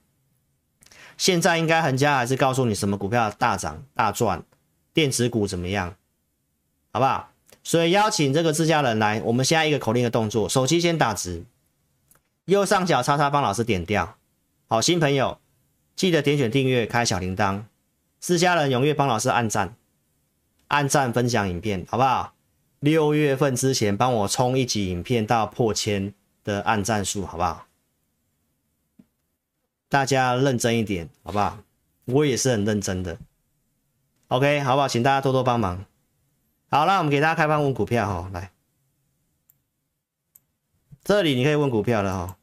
现在应该横家还是告诉你什么股票大涨大赚，电子股怎么样，好不好？所以邀请这个自家人来，我们现在一个口令的动作，手机先打直，右上角叉叉帮老师点掉。好，新朋友记得点选订阅，开小铃铛，自家人踊跃帮老师按赞，按赞分享影片，好不好？六月份之前帮我冲一集影片到破千的按赞数，好不好？大家认真一点，好不好？我也是很认真的。OK，好不好？请大家多多帮忙。好，那我们给大家开放问股票哈，来，这里你可以问股票了哈。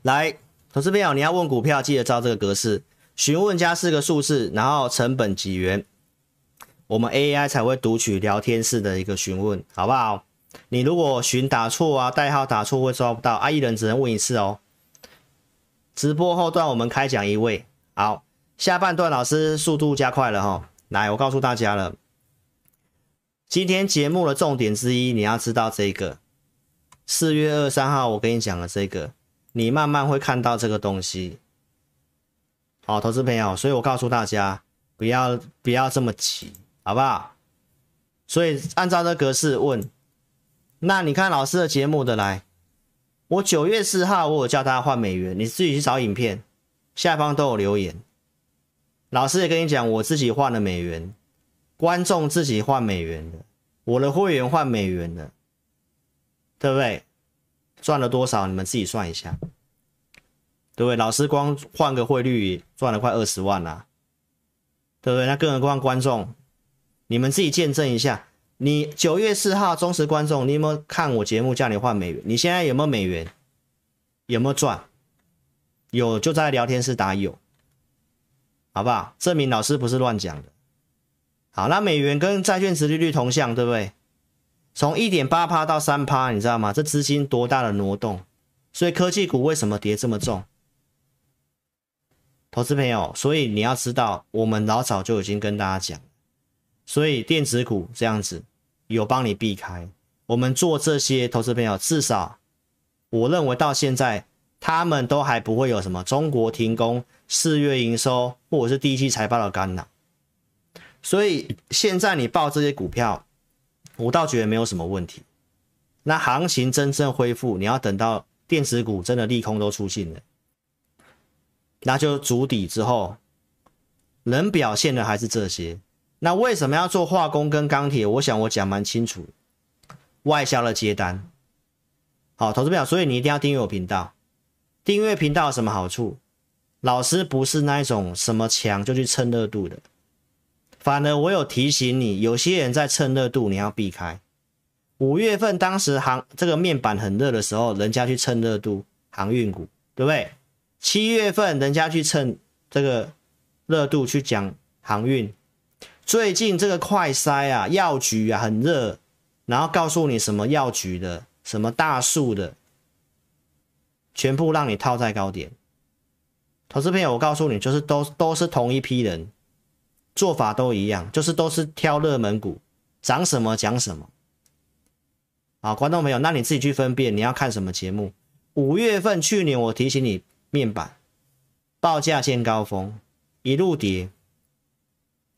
来，投资朋友，你要问股票，记得照这个格式，询问加四个数字，然后成本几元，我们 AI 才会读取聊天室的一个询问，好不好？你如果询打错啊，代号打错会抓不到，啊，一人只能问一次哦。直播后段我们开奖一位，好，下半段老师速度加快了哈，来，我告诉大家了，今天节目的重点之一，你要知道这个，四月二十三号我跟你讲的这个，你慢慢会看到这个东西，好，投资朋友，所以我告诉大家，不要不要这么急，好不好？所以按照这格式问。那你看老师的节目的来，我九月四号我有叫大家换美元，你自己去找影片，下方都有留言。老师也跟你讲，我自己换了美元，观众自己换美元的，我的会员换美元的，对不对？赚了多少？你们自己算一下，对不对？老师光换个汇率赚了快二十万啦，对不对？那更何况观众，你们自己见证一下。你九月四号忠实观众，你有没有看我节目叫你换美元？你现在有没有美元？有没有赚？有就在聊天室打有，好不好？证明老师不是乱讲的。好，那美元跟债券殖利率同向，对不对？从一点八趴到三趴，你知道吗？这资金多大的挪动？所以科技股为什么跌这么重？投资朋友，所以你要知道，我们老早就已经跟大家讲，所以电子股这样子。有帮你避开，我们做这些投资朋友，至少我认为到现在他们都还不会有什么中国停工、四月营收或者是第一季财报的干扰。所以现在你报这些股票，我倒觉得没有什么问题。那行情真正恢复，你要等到电子股真的利空都出现了，那就筑底之后，能表现的还是这些。那为什么要做化工跟钢铁？我想我讲蛮清楚，外销的接单。好，投资表，所以你一定要订阅我频道。订阅频道有什么好处？老师不是那一种什么强就去蹭热度的，反而我有提醒你，有些人在蹭热度，你要避开。五月份当时航这个面板很热的时候，人家去蹭热度，航运股，对不对？七月份人家去蹭这个热度去讲航运。最近这个快筛啊，药局啊很热，然后告诉你什么药局的，什么大树的，全部让你套在高点。投资朋友，我告诉你，就是都都是同一批人，做法都一样，就是都是挑热门股，涨什么讲什么。啊，观众朋友，那你自己去分辨，你要看什么节目。五月份去年我提醒你，面板报价见高峰，一路跌。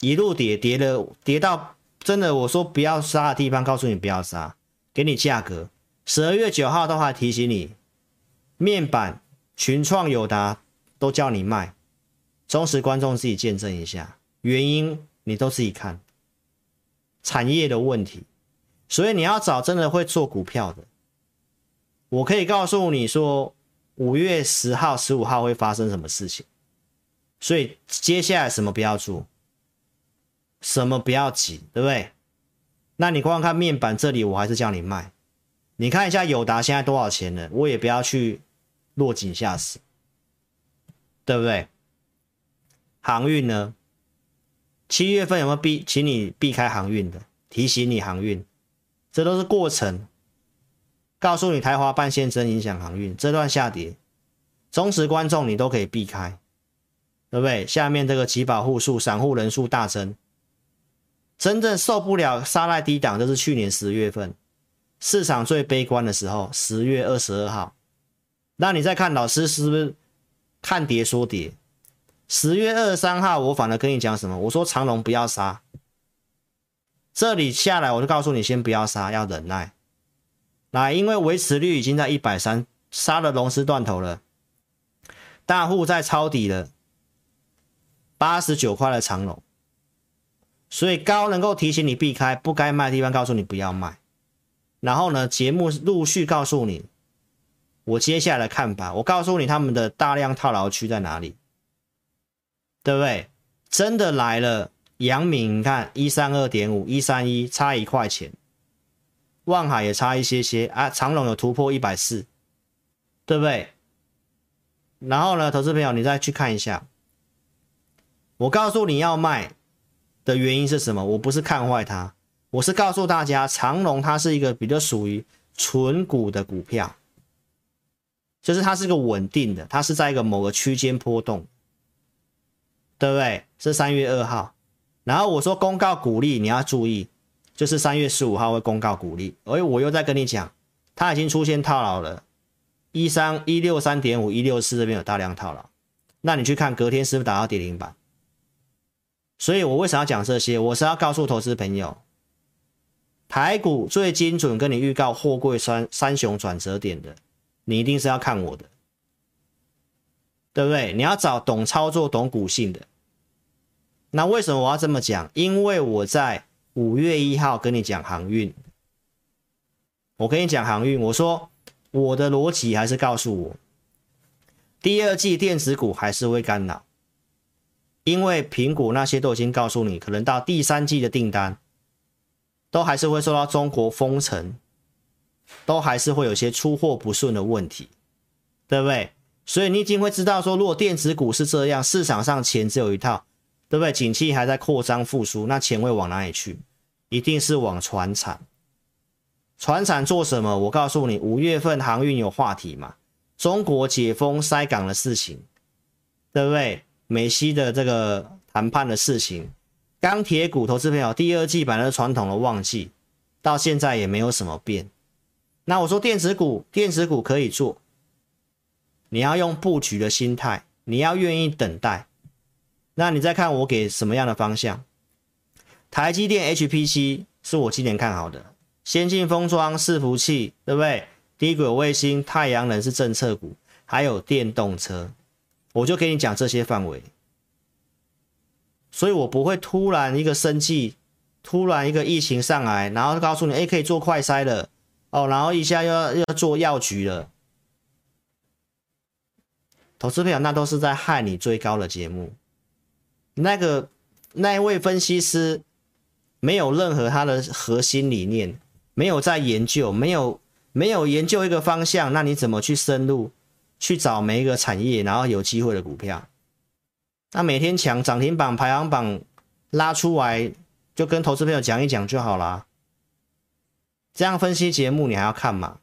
一路跌，跌了，跌到真的，我说不要杀的地方，告诉你不要杀，给你价格。十二月九号的话提醒你，面板、群创、友达都叫你卖，忠实观众自己见证一下，原因你都自己看，产业的问题，所以你要找真的会做股票的。我可以告诉你说，五月十号、十五号会发生什么事情，所以接下来什么不要做。什么不要急，对不对？那你光看面板这里，我还是叫你卖。你看一下友达现在多少钱了，我也不要去落井下石，对不对？航运呢？七月份有没有避，请你避开航运的，提醒你航运，这都是过程。告诉你台华半线真影响航运这段下跌，忠实观众你都可以避开，对不对？下面这个集保户数，散户人数大增，真正受不了杀在低档，就是去年十月份市场最悲观的时候，十月二十二号。那你再看老师是不是看跌说跌？十月二十三号，我反而跟你讲什么？我说长龙不要杀，这里下来我就告诉你，先不要杀，要忍耐。来，因为维持率已经在一百三，杀了龙丝断头了，大户在抄底了，八十九块的长龙，所以高能够提醒你避开不该卖的地方，告诉你不要卖。然后呢，节目陆续告诉你我接下来的看法，我告诉你他们的大量套牢区在哪里。对不对？真的来了，阳明，你看一三二点五，一三一差一块钱，万海也差一些些啊，长隆有突破一百四，对不对？然后呢，投资朋友，你再去看一下，我告诉你要卖的原因是什么？我不是看坏它，我是告诉大家，长隆它是一个比较属于纯股的股票，就是它是个稳定的，它是在一个某个区间波动。对不对？是三月二号，然后我说公告股利，你要注意，就是三月十五号会公告股利。而我又在跟你讲，它已经出现套牢了，一三一六三点五一六四这边有大量套牢，那你去看隔天是不是打到跌停板？所以我为什么要讲这些？我是要告诉投资朋友，台股最精准跟你预告货柜三三雄转折点的，你一定是要看我的。对不对？你要找懂操作、懂股性的。那为什么我要这么讲？因为我在五月一号跟你讲航运，我跟你讲航运，我说我的逻辑还是告诉我，第二季电子股还是会干扰，因为苹果那些都已经告诉你，可能到第三季的订单都还是会受到中国封城，都还是会有些出货不顺的问题，对不对？所以你已经会知道说，如果电子股是这样，市场上钱只有一套，对不对？景气还在扩张复苏，那钱会往哪里去？一定是往船产。船产做什么？我告诉你，五月份航运有话题嘛？中国解封塞港的事情，对不对？美西的这个谈判的事情，钢铁股投资朋友，第二季本来是传统的旺季，到现在也没有什么变。那我说电子股，电子股可以做。你要用布局的心态，你要愿意等待。那你再看我给什么样的方向？台积电 HPC 是我今年看好的，先进封装、伺服器，对不对？低轨卫星、太阳能是政策股，还有电动车，我就给你讲这些范围。所以我不会突然一个生计，突然一个疫情上来，然后告诉你，哎，可以做快筛了，哦，然后一下又要又要做药局了。投资朋友，那都是在害你追高的节目。那个那一位分析师没有任何他的核心理念，没有在研究，没有没有研究一个方向，那你怎么去深入去找每一个产业，然后有机会的股票？那每天抢涨停板排行榜拉出来，就跟投资朋友讲一讲就好了。这样分析节目你还要看吗？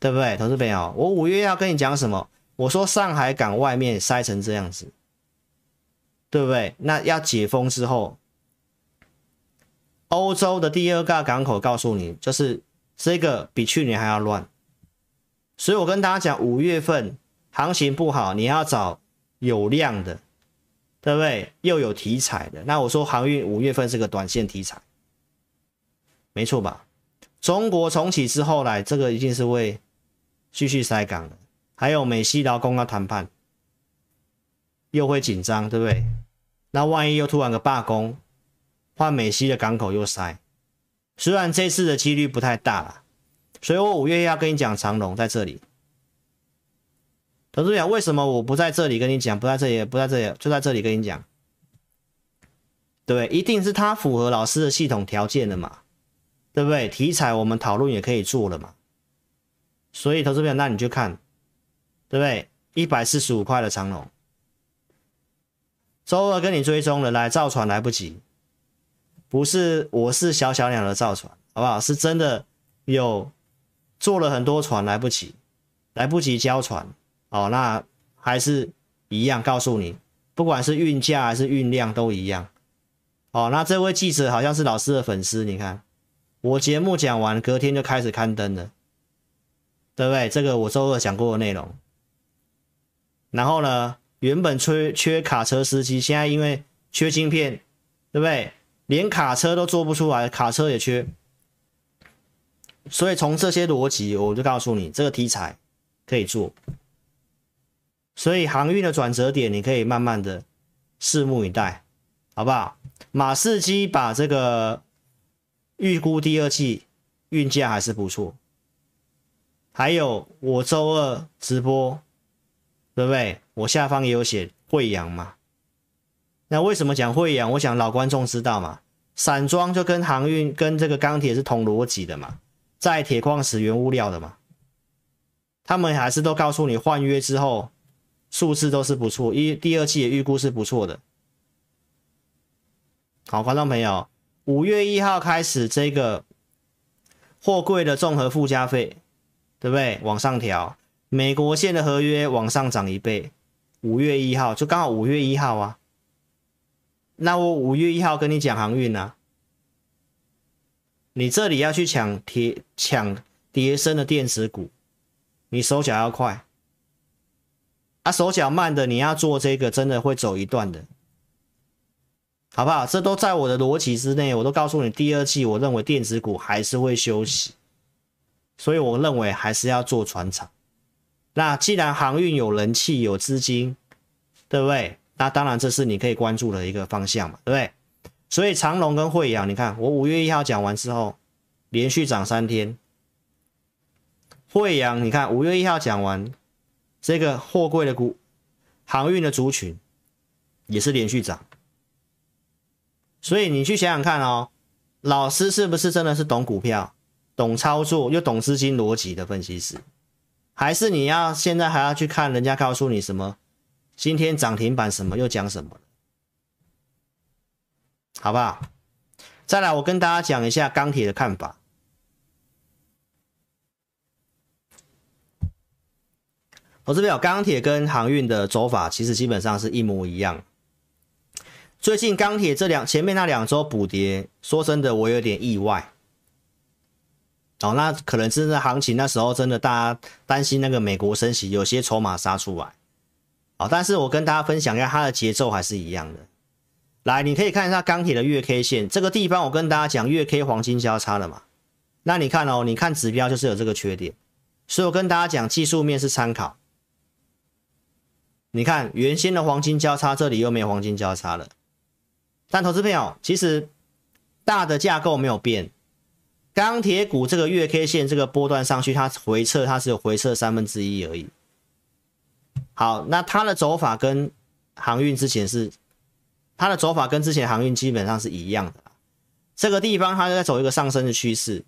对不对，投资朋友？我五月要跟你讲什么？我说上海港外面塞成这样子，对不对？那要解封之后，欧洲的第二大港口告诉你，就是这个比去年还要乱。所以我跟大家讲，五月份行情不好，你要找有量的，对不对？又有题材的。那我说航运五月份是个短线题材，没错吧？中国重启之后来，这个一定是会继续塞港的。还有美西劳工要谈判，又会紧张，对不对？那万一又突然个罢工，换美西的港口又塞，虽然这次的几率不太大了，所以我五月要跟你讲长龙在这里。投资表，为什么我不在这里跟你讲？不在这里，不在这里，就在这里跟你讲，对，一定是他符合老师的系统条件的嘛，对不对？题材我们讨论也可以做了嘛，所以投资表，那你就看。对不对？一百四十五块的长龙，周二跟你追踪了，来造船来不及，不是我是小小鸟的造船，好不好？是真的有做了很多船来不及，来不及交船哦，那还是一样告诉你，不管是运价还是运量都一样。哦，那这位记者好像是老师的粉丝，你看我节目讲完，隔天就开始刊登了，对不对？这个我周二讲过的内容。然后呢，原本缺缺卡车司机，现在因为缺晶片，对不对？连卡车都做不出来，卡车也缺。所以从这些逻辑，我就告诉你，这个题材可以做。所以航运的转折点，你可以慢慢的拭目以待，好不好？马士基把这个预估第二季运价还是不错，还有我周二直播，对不对？我下方也有写惠阳嘛。那为什么讲惠阳？我想老观众知道嘛，散装就跟航运跟这个钢铁是同逻辑的嘛，在铁矿石原物料的嘛，他们还是都告诉你换约之后数字都是不错，一第二季的预估是不错的。好，观众朋友，五月一号开始，这个货柜的综合附加费，对不对？往上调，美国线的合约往上涨一倍。五月一号就刚好五月一号啊。那我五月一号跟你讲航运啊，你这里要去抢铁抢跌升的电子股，你手脚要快啊，手脚慢的你要做这个，真的会走一段的。好不好？这都在我的逻辑之内，我都告诉你，第二季我认为电子股还是会休息，所以我认为还是要做船厂。那既然航运有人气、有资金，对不对？那当然这是你可以关注的一个方向嘛，对不对？所以长荣跟惠阳，你看我五月一号讲完之后，连续涨三天。惠阳，你看五月一号讲完，这个货柜的股、航运的族群也是连续涨。所以你去想想看哦，老师是不是真的是懂股票、懂操作又懂资金逻辑的分析师？还是你要现在还要去看人家告诉你什么？今天涨停板什么又讲什么？好不好？再来，我跟大家讲一下钢铁的看法。我这边有钢铁跟航运的走法，其实基本上是一模一样。最近钢铁这两前面那两周补跌，说真的，我有点意外。哦，那可能真的行情那时候真的大家担心那个美国升息，有些筹码杀出来。哦，但是我跟大家分享一下，它的节奏还是一样的。来，你可以看一下钢铁的月 K 线，这个地方我跟大家讲月 K 黄金交叉了嘛？那你看哦，你看指标就是有这个缺点，所以我跟大家讲技术面是参考。你看原先的黄金交叉，这里又没有黄金交叉了。但投资朋友，其实大的架构没有变，钢铁股这个月 K 线这个波段上去，它回撤，它只有回撤三分之一而已。好，那它的走法跟航运之前是，它的走法跟之前航运基本上是一样的。这个地方它在走一个上升的趋势，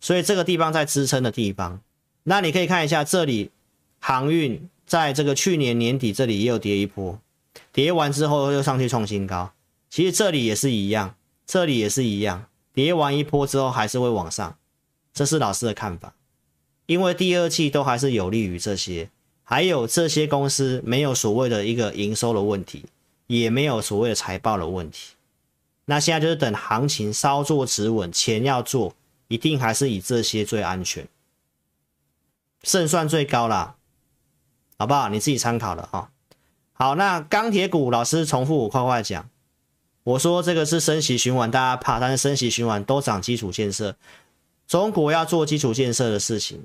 所以这个地方在支撑的地方。那你可以看一下这里，航运在这个去年年底这里也有跌一波，跌完之后又上去创新高。其实这里也是一样，这里也是一样，跌完一波之后还是会往上，这是老师的看法。因为第二季都还是有利于这些，还有这些公司没有所谓的一个营收的问题，也没有所谓的财报的问题。那现在就是等行情稍作止稳，钱要做，一定还是以这些最安全，胜算最高啦，好不好？你自己参考了哈。好，那钢铁股老师重复我快快讲。我说这个是升息循环，大家怕，但是升息循环都涨基础建设。中国要做基础建设的事情，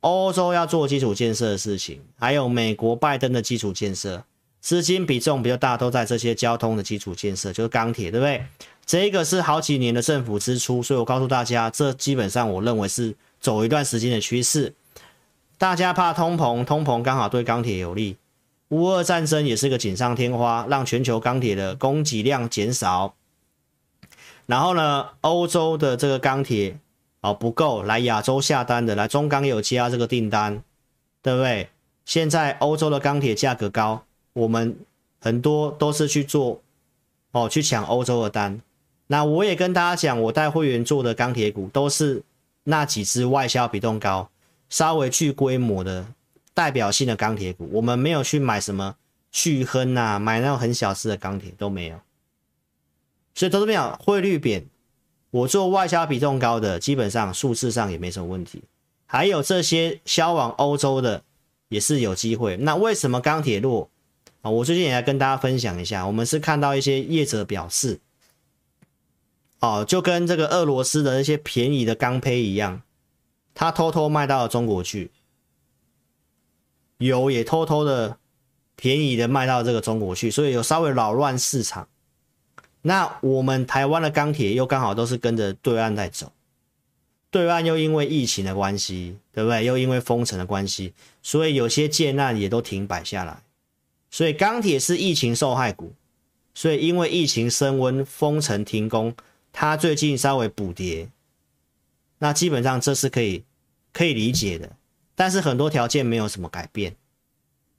欧洲要做基础建设的事情，还有美国拜登的基础建设，资金比重比较大，都在这些交通的基础建设，就是钢铁，对不对？这个是好几年的政府支出，所以我告诉大家，这基本上我认为是走一段时间的趋势。大家怕通膨，通膨刚好对钢铁有利。乌俄战争也是个锦上添花，让全球钢铁的供给量减少。然后呢，欧洲的这个钢铁哦不够，来亚洲下单的，来中钢也有接这个订单，对不对？现在欧洲的钢铁价格高，我们很多都是去做哦，去抢欧洲的单。那我也跟大家讲，我带会员做的钢铁股都是那几只外销比重高、稍微具规模的代表性的钢铁股。我们没有去买什么巨亨啊，买那种很小只的钢铁都没有。所以投资朋友，汇率贬，我做外销比重高的，基本上数字上也没什么问题。还有这些销往欧洲的也是有机会。那为什么钢铁弱啊？我最近也来跟大家分享一下，我们是看到一些业者表示，哦，就跟这个俄罗斯的那些便宜的钢胚一样，他偷偷卖到了中国去，油也偷偷的便宜的卖到这个中国去，所以有稍微扰乱市场。那我们台湾的钢铁又刚好都是跟着对岸在走。对岸又因为疫情的关系，对不对？又因为封城的关系，所以有些建案也都停摆下来。所以钢铁是疫情受害股，所以因为疫情升温、封城停工，它最近稍微补跌。那基本上这是可以可以理解的，但是很多条件没有什么改变。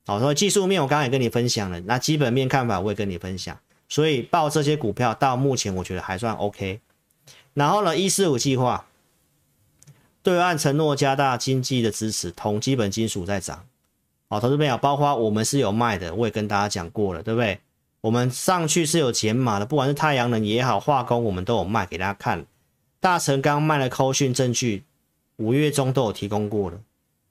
好，所以技术面我刚才也跟你分享了，那基本面看法我也跟你分享。所以报这些股票到目前我觉得还算 OK。然后呢，一四五计划。对岸承诺加大经济的支持，铜基本金属在涨。好，投资朋友，包括我们是有卖的，我也跟大家讲过了，对不对？我们上去是有减码的，不管是太阳能也好，化工我们都有卖给大家看。大成刚卖的扣讯证据，五月中都有提供过了。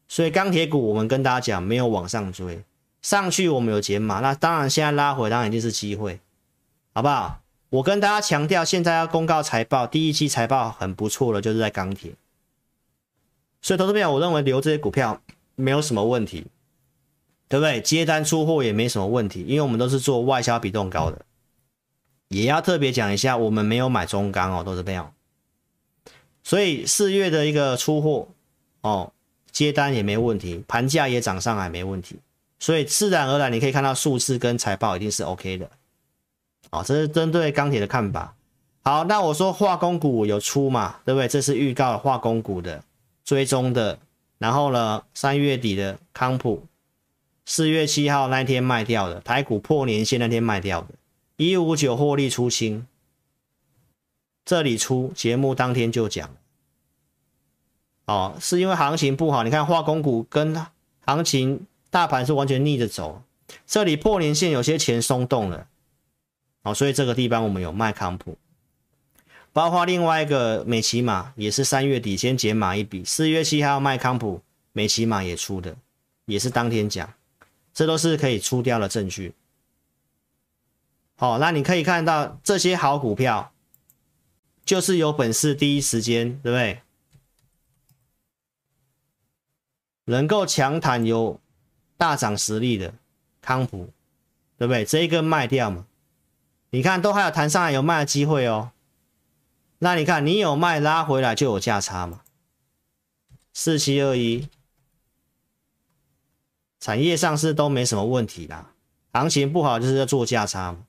所以钢铁股我们跟大家讲，没有往上追，上去我们有减码，那当然现在拉回当然一定是机会，好不好？我跟大家强调，现在要公告财报，第一期财报很不错了，就是在钢铁。所以，投资朋友，我认为留这些股票没有什么问题，对不对？接单出货也没什么问题，因为我们都是做外销比重高的。也要特别讲一下，我们没有买中钢哦，投资票。所以四月的一个出货哦，接单也没问题，盘价也涨上来没问题，所以自然而然你可以看到数字跟财报一定是 OK 的。好，这是针对钢铁的看法。好，那我说化工股有出嘛，对不对？这是预告化工股的。追踪的，然后呢，三月底的康普，四月七号那天卖掉的，台股破年线那天卖掉的，一五九获利出清，这里出节目当天就讲，哦，是因为行情不好，你看化工股跟行情大盘是完全逆着走，这里破年线有些钱松动了，哦，所以这个地方我们有卖康普。包括另外一个美琪玛也是三月底先减码一笔，四月七号卖康普，美琪玛也出的，也是当天讲，这都是可以出掉的证据。好，那你可以看到这些好股票，就是有本事第一时间，对不对？能够强弹有大涨实力的康普，对不对？这一个卖掉嘛，你看都还有弹上来有卖的机会哦。那你看，你有卖拉回来就有价差嘛？四七二一，产业上市都没什么问题啦，行情不好就是要做价差嘛，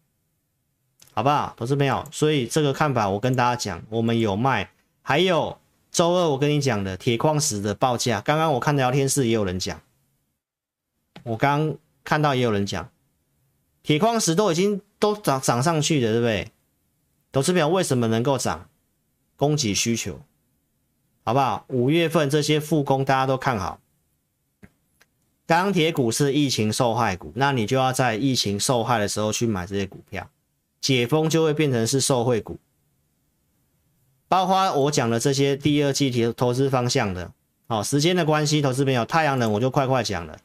好不好？投资朋友，所以这个看法我跟大家讲，我们有卖，还有周二我跟你讲的铁矿石的报价，刚刚我看聊天室也有人讲，我刚看到也有人讲，铁矿石都已经都涨涨上去的，对不对？投资朋友为什么能够涨？供给需求，好不好？五月份这些复工大家都看好，钢铁股是疫情受害股，那你就要在疫情受害的时候去买这些股票，解封就会变成是受惠股。包括我讲的这些第二季投投资方向的，好，时间的关系，投资朋友，太阳能我就快快讲了，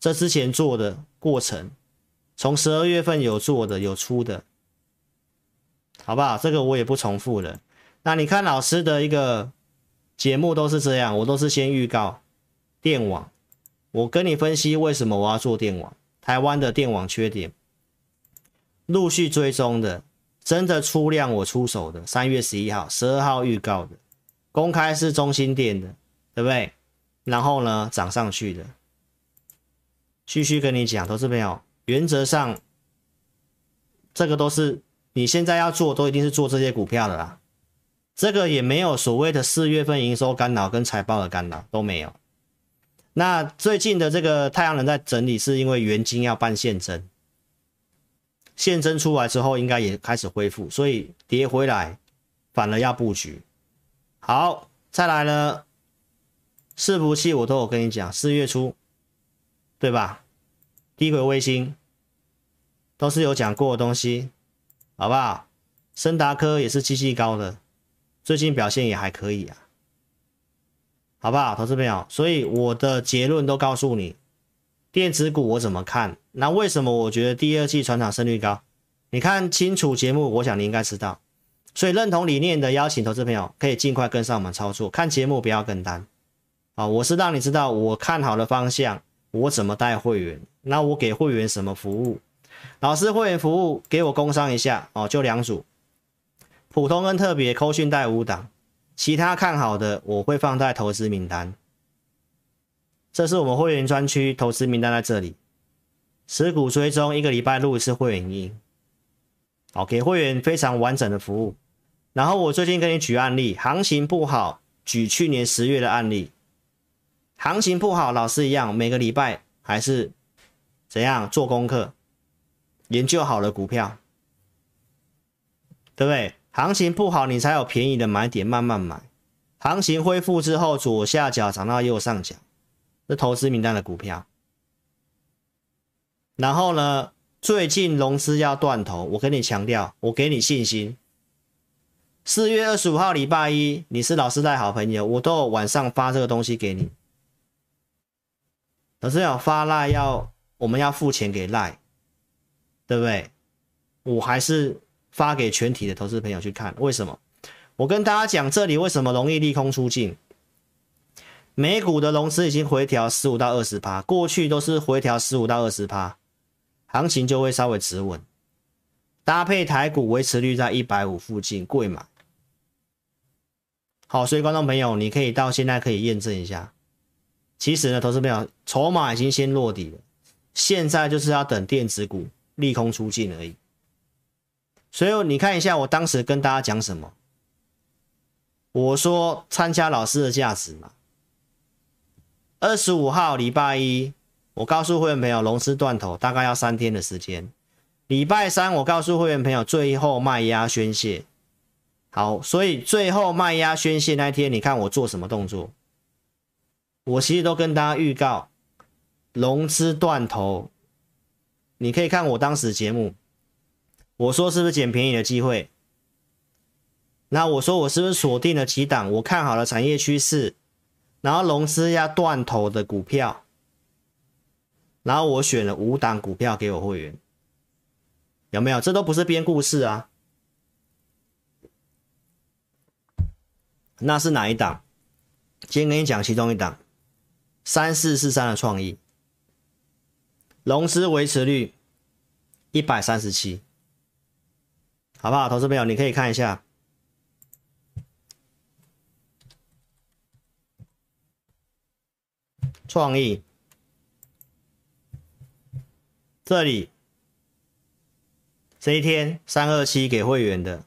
这之前做的过程，从十二月份有做的有出的，好不好？这个我也不重复了。那你看老师的一个节目都是这样，我都是先预告电网，我跟你分析为什么我要做电网，台湾的电网缺点，陆续追踪的，真的出量我出手的，三月十一号、十二号预告的，公开是中心店的，对不对？然后呢，涨上去的，继续跟你讲，投资朋友，原则上这个都是你现在要做，都一定是做这些股票的啦。这个也没有所谓的四月份营收干扰跟财报的干扰都没有。那最近的这个太阳能在整理，是因为元金要办现增，现增出来之后，应该也开始恢复，所以跌回来反而要布局。好，再来呢，伺服器我都有跟你讲，四月初，对吧？低轨卫星都是有讲过的东西，好不好？升达科也是机器高的，最近表现也还可以啊，好不好，投资朋友？所以我的结论都告诉你，电子股我怎么看？那为什么我觉得第二季传产胜率高？你看清楚节目，我想你应该知道。所以认同理念的邀请投资朋友可以尽快跟上我们操作，看节目不要跟单啊！我是让你知道我看好的方向，我怎么带会员，那我给会员什么服务？老师会员服务给我工商一下哦，就两组。普通跟特别扣讯带五档，其他看好的我会放在投资名单。这是我们会员专区投资名单在这里，持股追踪一个礼拜录一次会员音，好，给会员非常完整的服务。然后我最近跟你举案例，行情不好，举去年十月的案例，行情不好，老师一样，每个礼拜还是怎样做功课，研究好了股票，对不对？行情不好，你才有便宜的买点，慢慢买。行情恢复之后，左下角涨到右上角，是投资名单的股票。然后呢，最近融资要断头，我跟你强调，我给你信心。四月二十五号礼拜一，你是老师带好朋友，我都有晚上发这个东西给你。老师要发赖要，我们要付钱给赖，对不对？我还是。发给全体的投资朋友去看，为什么？我跟大家讲，这里为什么容易利空出尽？美股的融资已经回调十五到二十趴，过去都是回调十五到二十趴，行情就会稍微止稳。搭配台股维持率在一百五附近，贵买。好，所以观众朋友，你可以到现在可以验证一下。其实呢，投资朋友筹码已经先落底了，现在就是要等电子股利空出尽而已。所以你看一下，我当时跟大家讲什么？我说参加老师的价值嘛。二十五号礼拜一，我告诉会员朋友，融资断头大概要三天的时间。礼拜三，我告诉会员朋友，最后卖压宣泄。好，所以最后卖压宣泄那天，你看我做什么动作？我其实都跟大家预告，融资断头。你可以看我当时节目。我说是不是捡便宜的机会？那我说我是不是锁定了几档我看好了产业趋势，然后融资要断头的股票，然后我选了五档股票给我会员，有没有？这都不是编故事啊。那是哪一档？今天跟你讲其中一档，三四四三的创意，融资维持率一百三十七。好不好，投资朋友，你可以看一下创意这里这一天三二七给会员的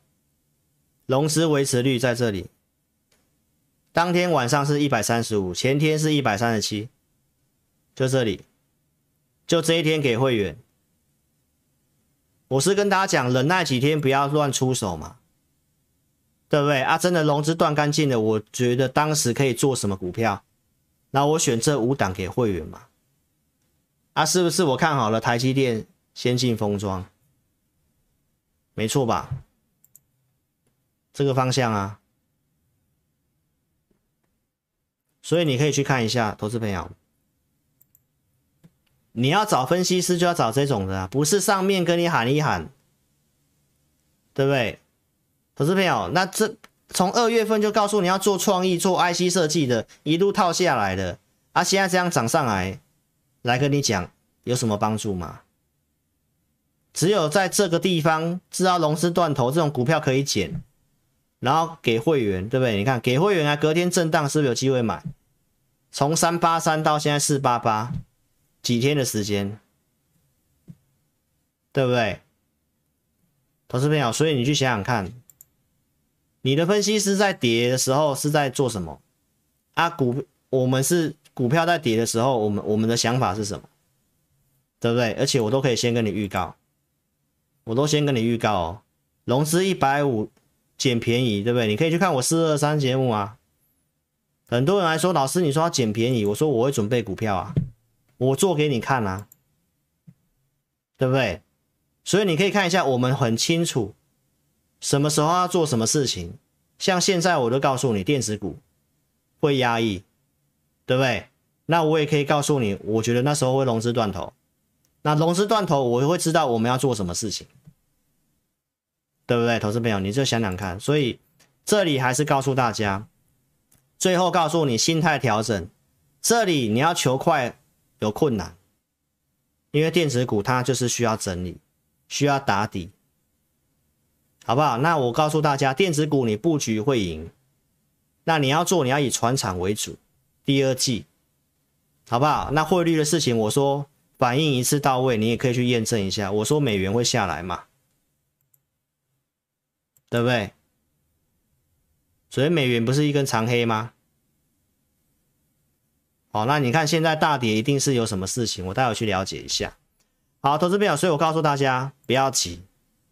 融资维持率在这里，当天晚上是一百三十五，前天是一百三十七，就这里，就这一天给会员。我是跟大家讲，忍耐几天，不要乱出手嘛，对不对啊？真的融资断干净了，我觉得当时可以做什么股票？那我选这五档给会员嘛。啊，是不是我看好了台积电、先进封装？没错吧？这个方向啊，所以你可以去看一下，投资朋友。你要找分析师，就要找这种的啊，不是上面跟你喊一喊，对不对？投资朋友，那这从二月份就告诉你要做创意、做 IC 设计的，一路套下来的，啊，现在这样涨上来，来跟你讲有什么帮助吗？只有在这个地方知道融资断头这种股票可以减，然后给会员，对不对？你看给会员啊，隔天震荡是不是有机会买？从三八三到现在四八八。几天的时间，对不对？投资朋友，所以你去想想看，你的分析师在跌的时候是在做什么？啊，股我们是股票在跌的时候，我们我们的想法是什么？对不对？而且我都可以先跟你预告，我都先跟你预告哦，融资一百五捡便宜，对不对？你可以去看我四二三节目啊。很多人来说，老师你说要捡便宜，我说我会准备股票啊，我做给你看啊，对不对？所以你可以看一下，我们很清楚什么时候要做什么事情。像现在我都告诉你，电子股会压抑，对不对？那我也可以告诉你，我觉得那时候会融资断头。那融资断头，我会知道我们要做什么事情，对不对？投资朋友，你就想想看。所以这里还是告诉大家，最后告诉你心态调整。这里你要求快有困难，因为电子股它就是需要整理，需要打底。好不好？那我告诉大家，电子股你布局会赢。那你要做，你要以传产为主。第二季，好不好？那汇率的事情，我说反应一次到位，你也可以去验证一下。我说美元会下来嘛？对不对？所以美元不是一根长黑吗？好，那你看现在大跌，一定是有什么事情，我待会去了解一下。好，投资朋友，所以我告诉大家不要急，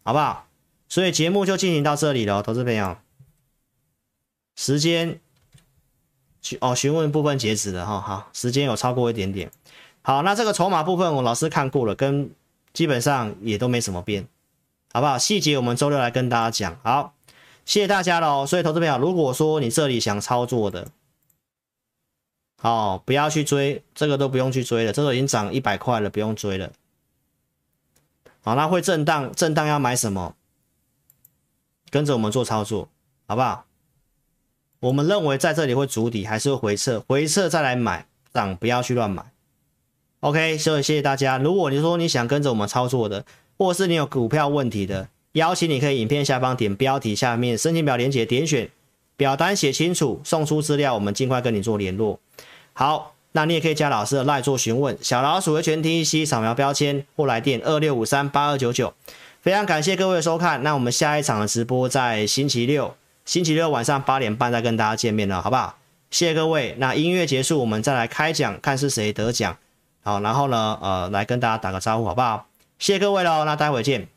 好不好？所以节目就进行到这里了，投资朋友，时间哦，询问部分截止了哈，好，时间有超过一点点。好，那这个筹码部分我老师看过了，跟基本上也都没什么变，好不好？细节我们周六来跟大家讲。好，谢谢大家喽。所以投资朋友，如果说你这里想操作的，好，不要去追，这个都不用去追了，这个已经涨一百块了，不用追了。好，那会震荡，震荡要买什么？跟着我们做操作，好不好？我们认为在这里会筑底，还是会回撤？回撤再来买，涨不要去乱买。OK，所以谢谢大家。如果你说你想跟着我们操作的，或是你有股票问题的，邀请你可以影片下方点标题下面申请表连接，点选表单写清楚，送出资料，我们尽快跟你做联络。好，那你也可以加老师的赖做询问，小老鼠的全 T C 扫描标签或来电二六五三八二九九。非常感谢各位收看，那我们下一场的直播在星期六，星期六晚上八点半再跟大家见面了，好不好？谢谢各位。那音乐结束，我们再来开奖，看是谁得奖。好，然后呢，呃，来跟大家打个招呼，好不好？谢谢各位喽，那待会见。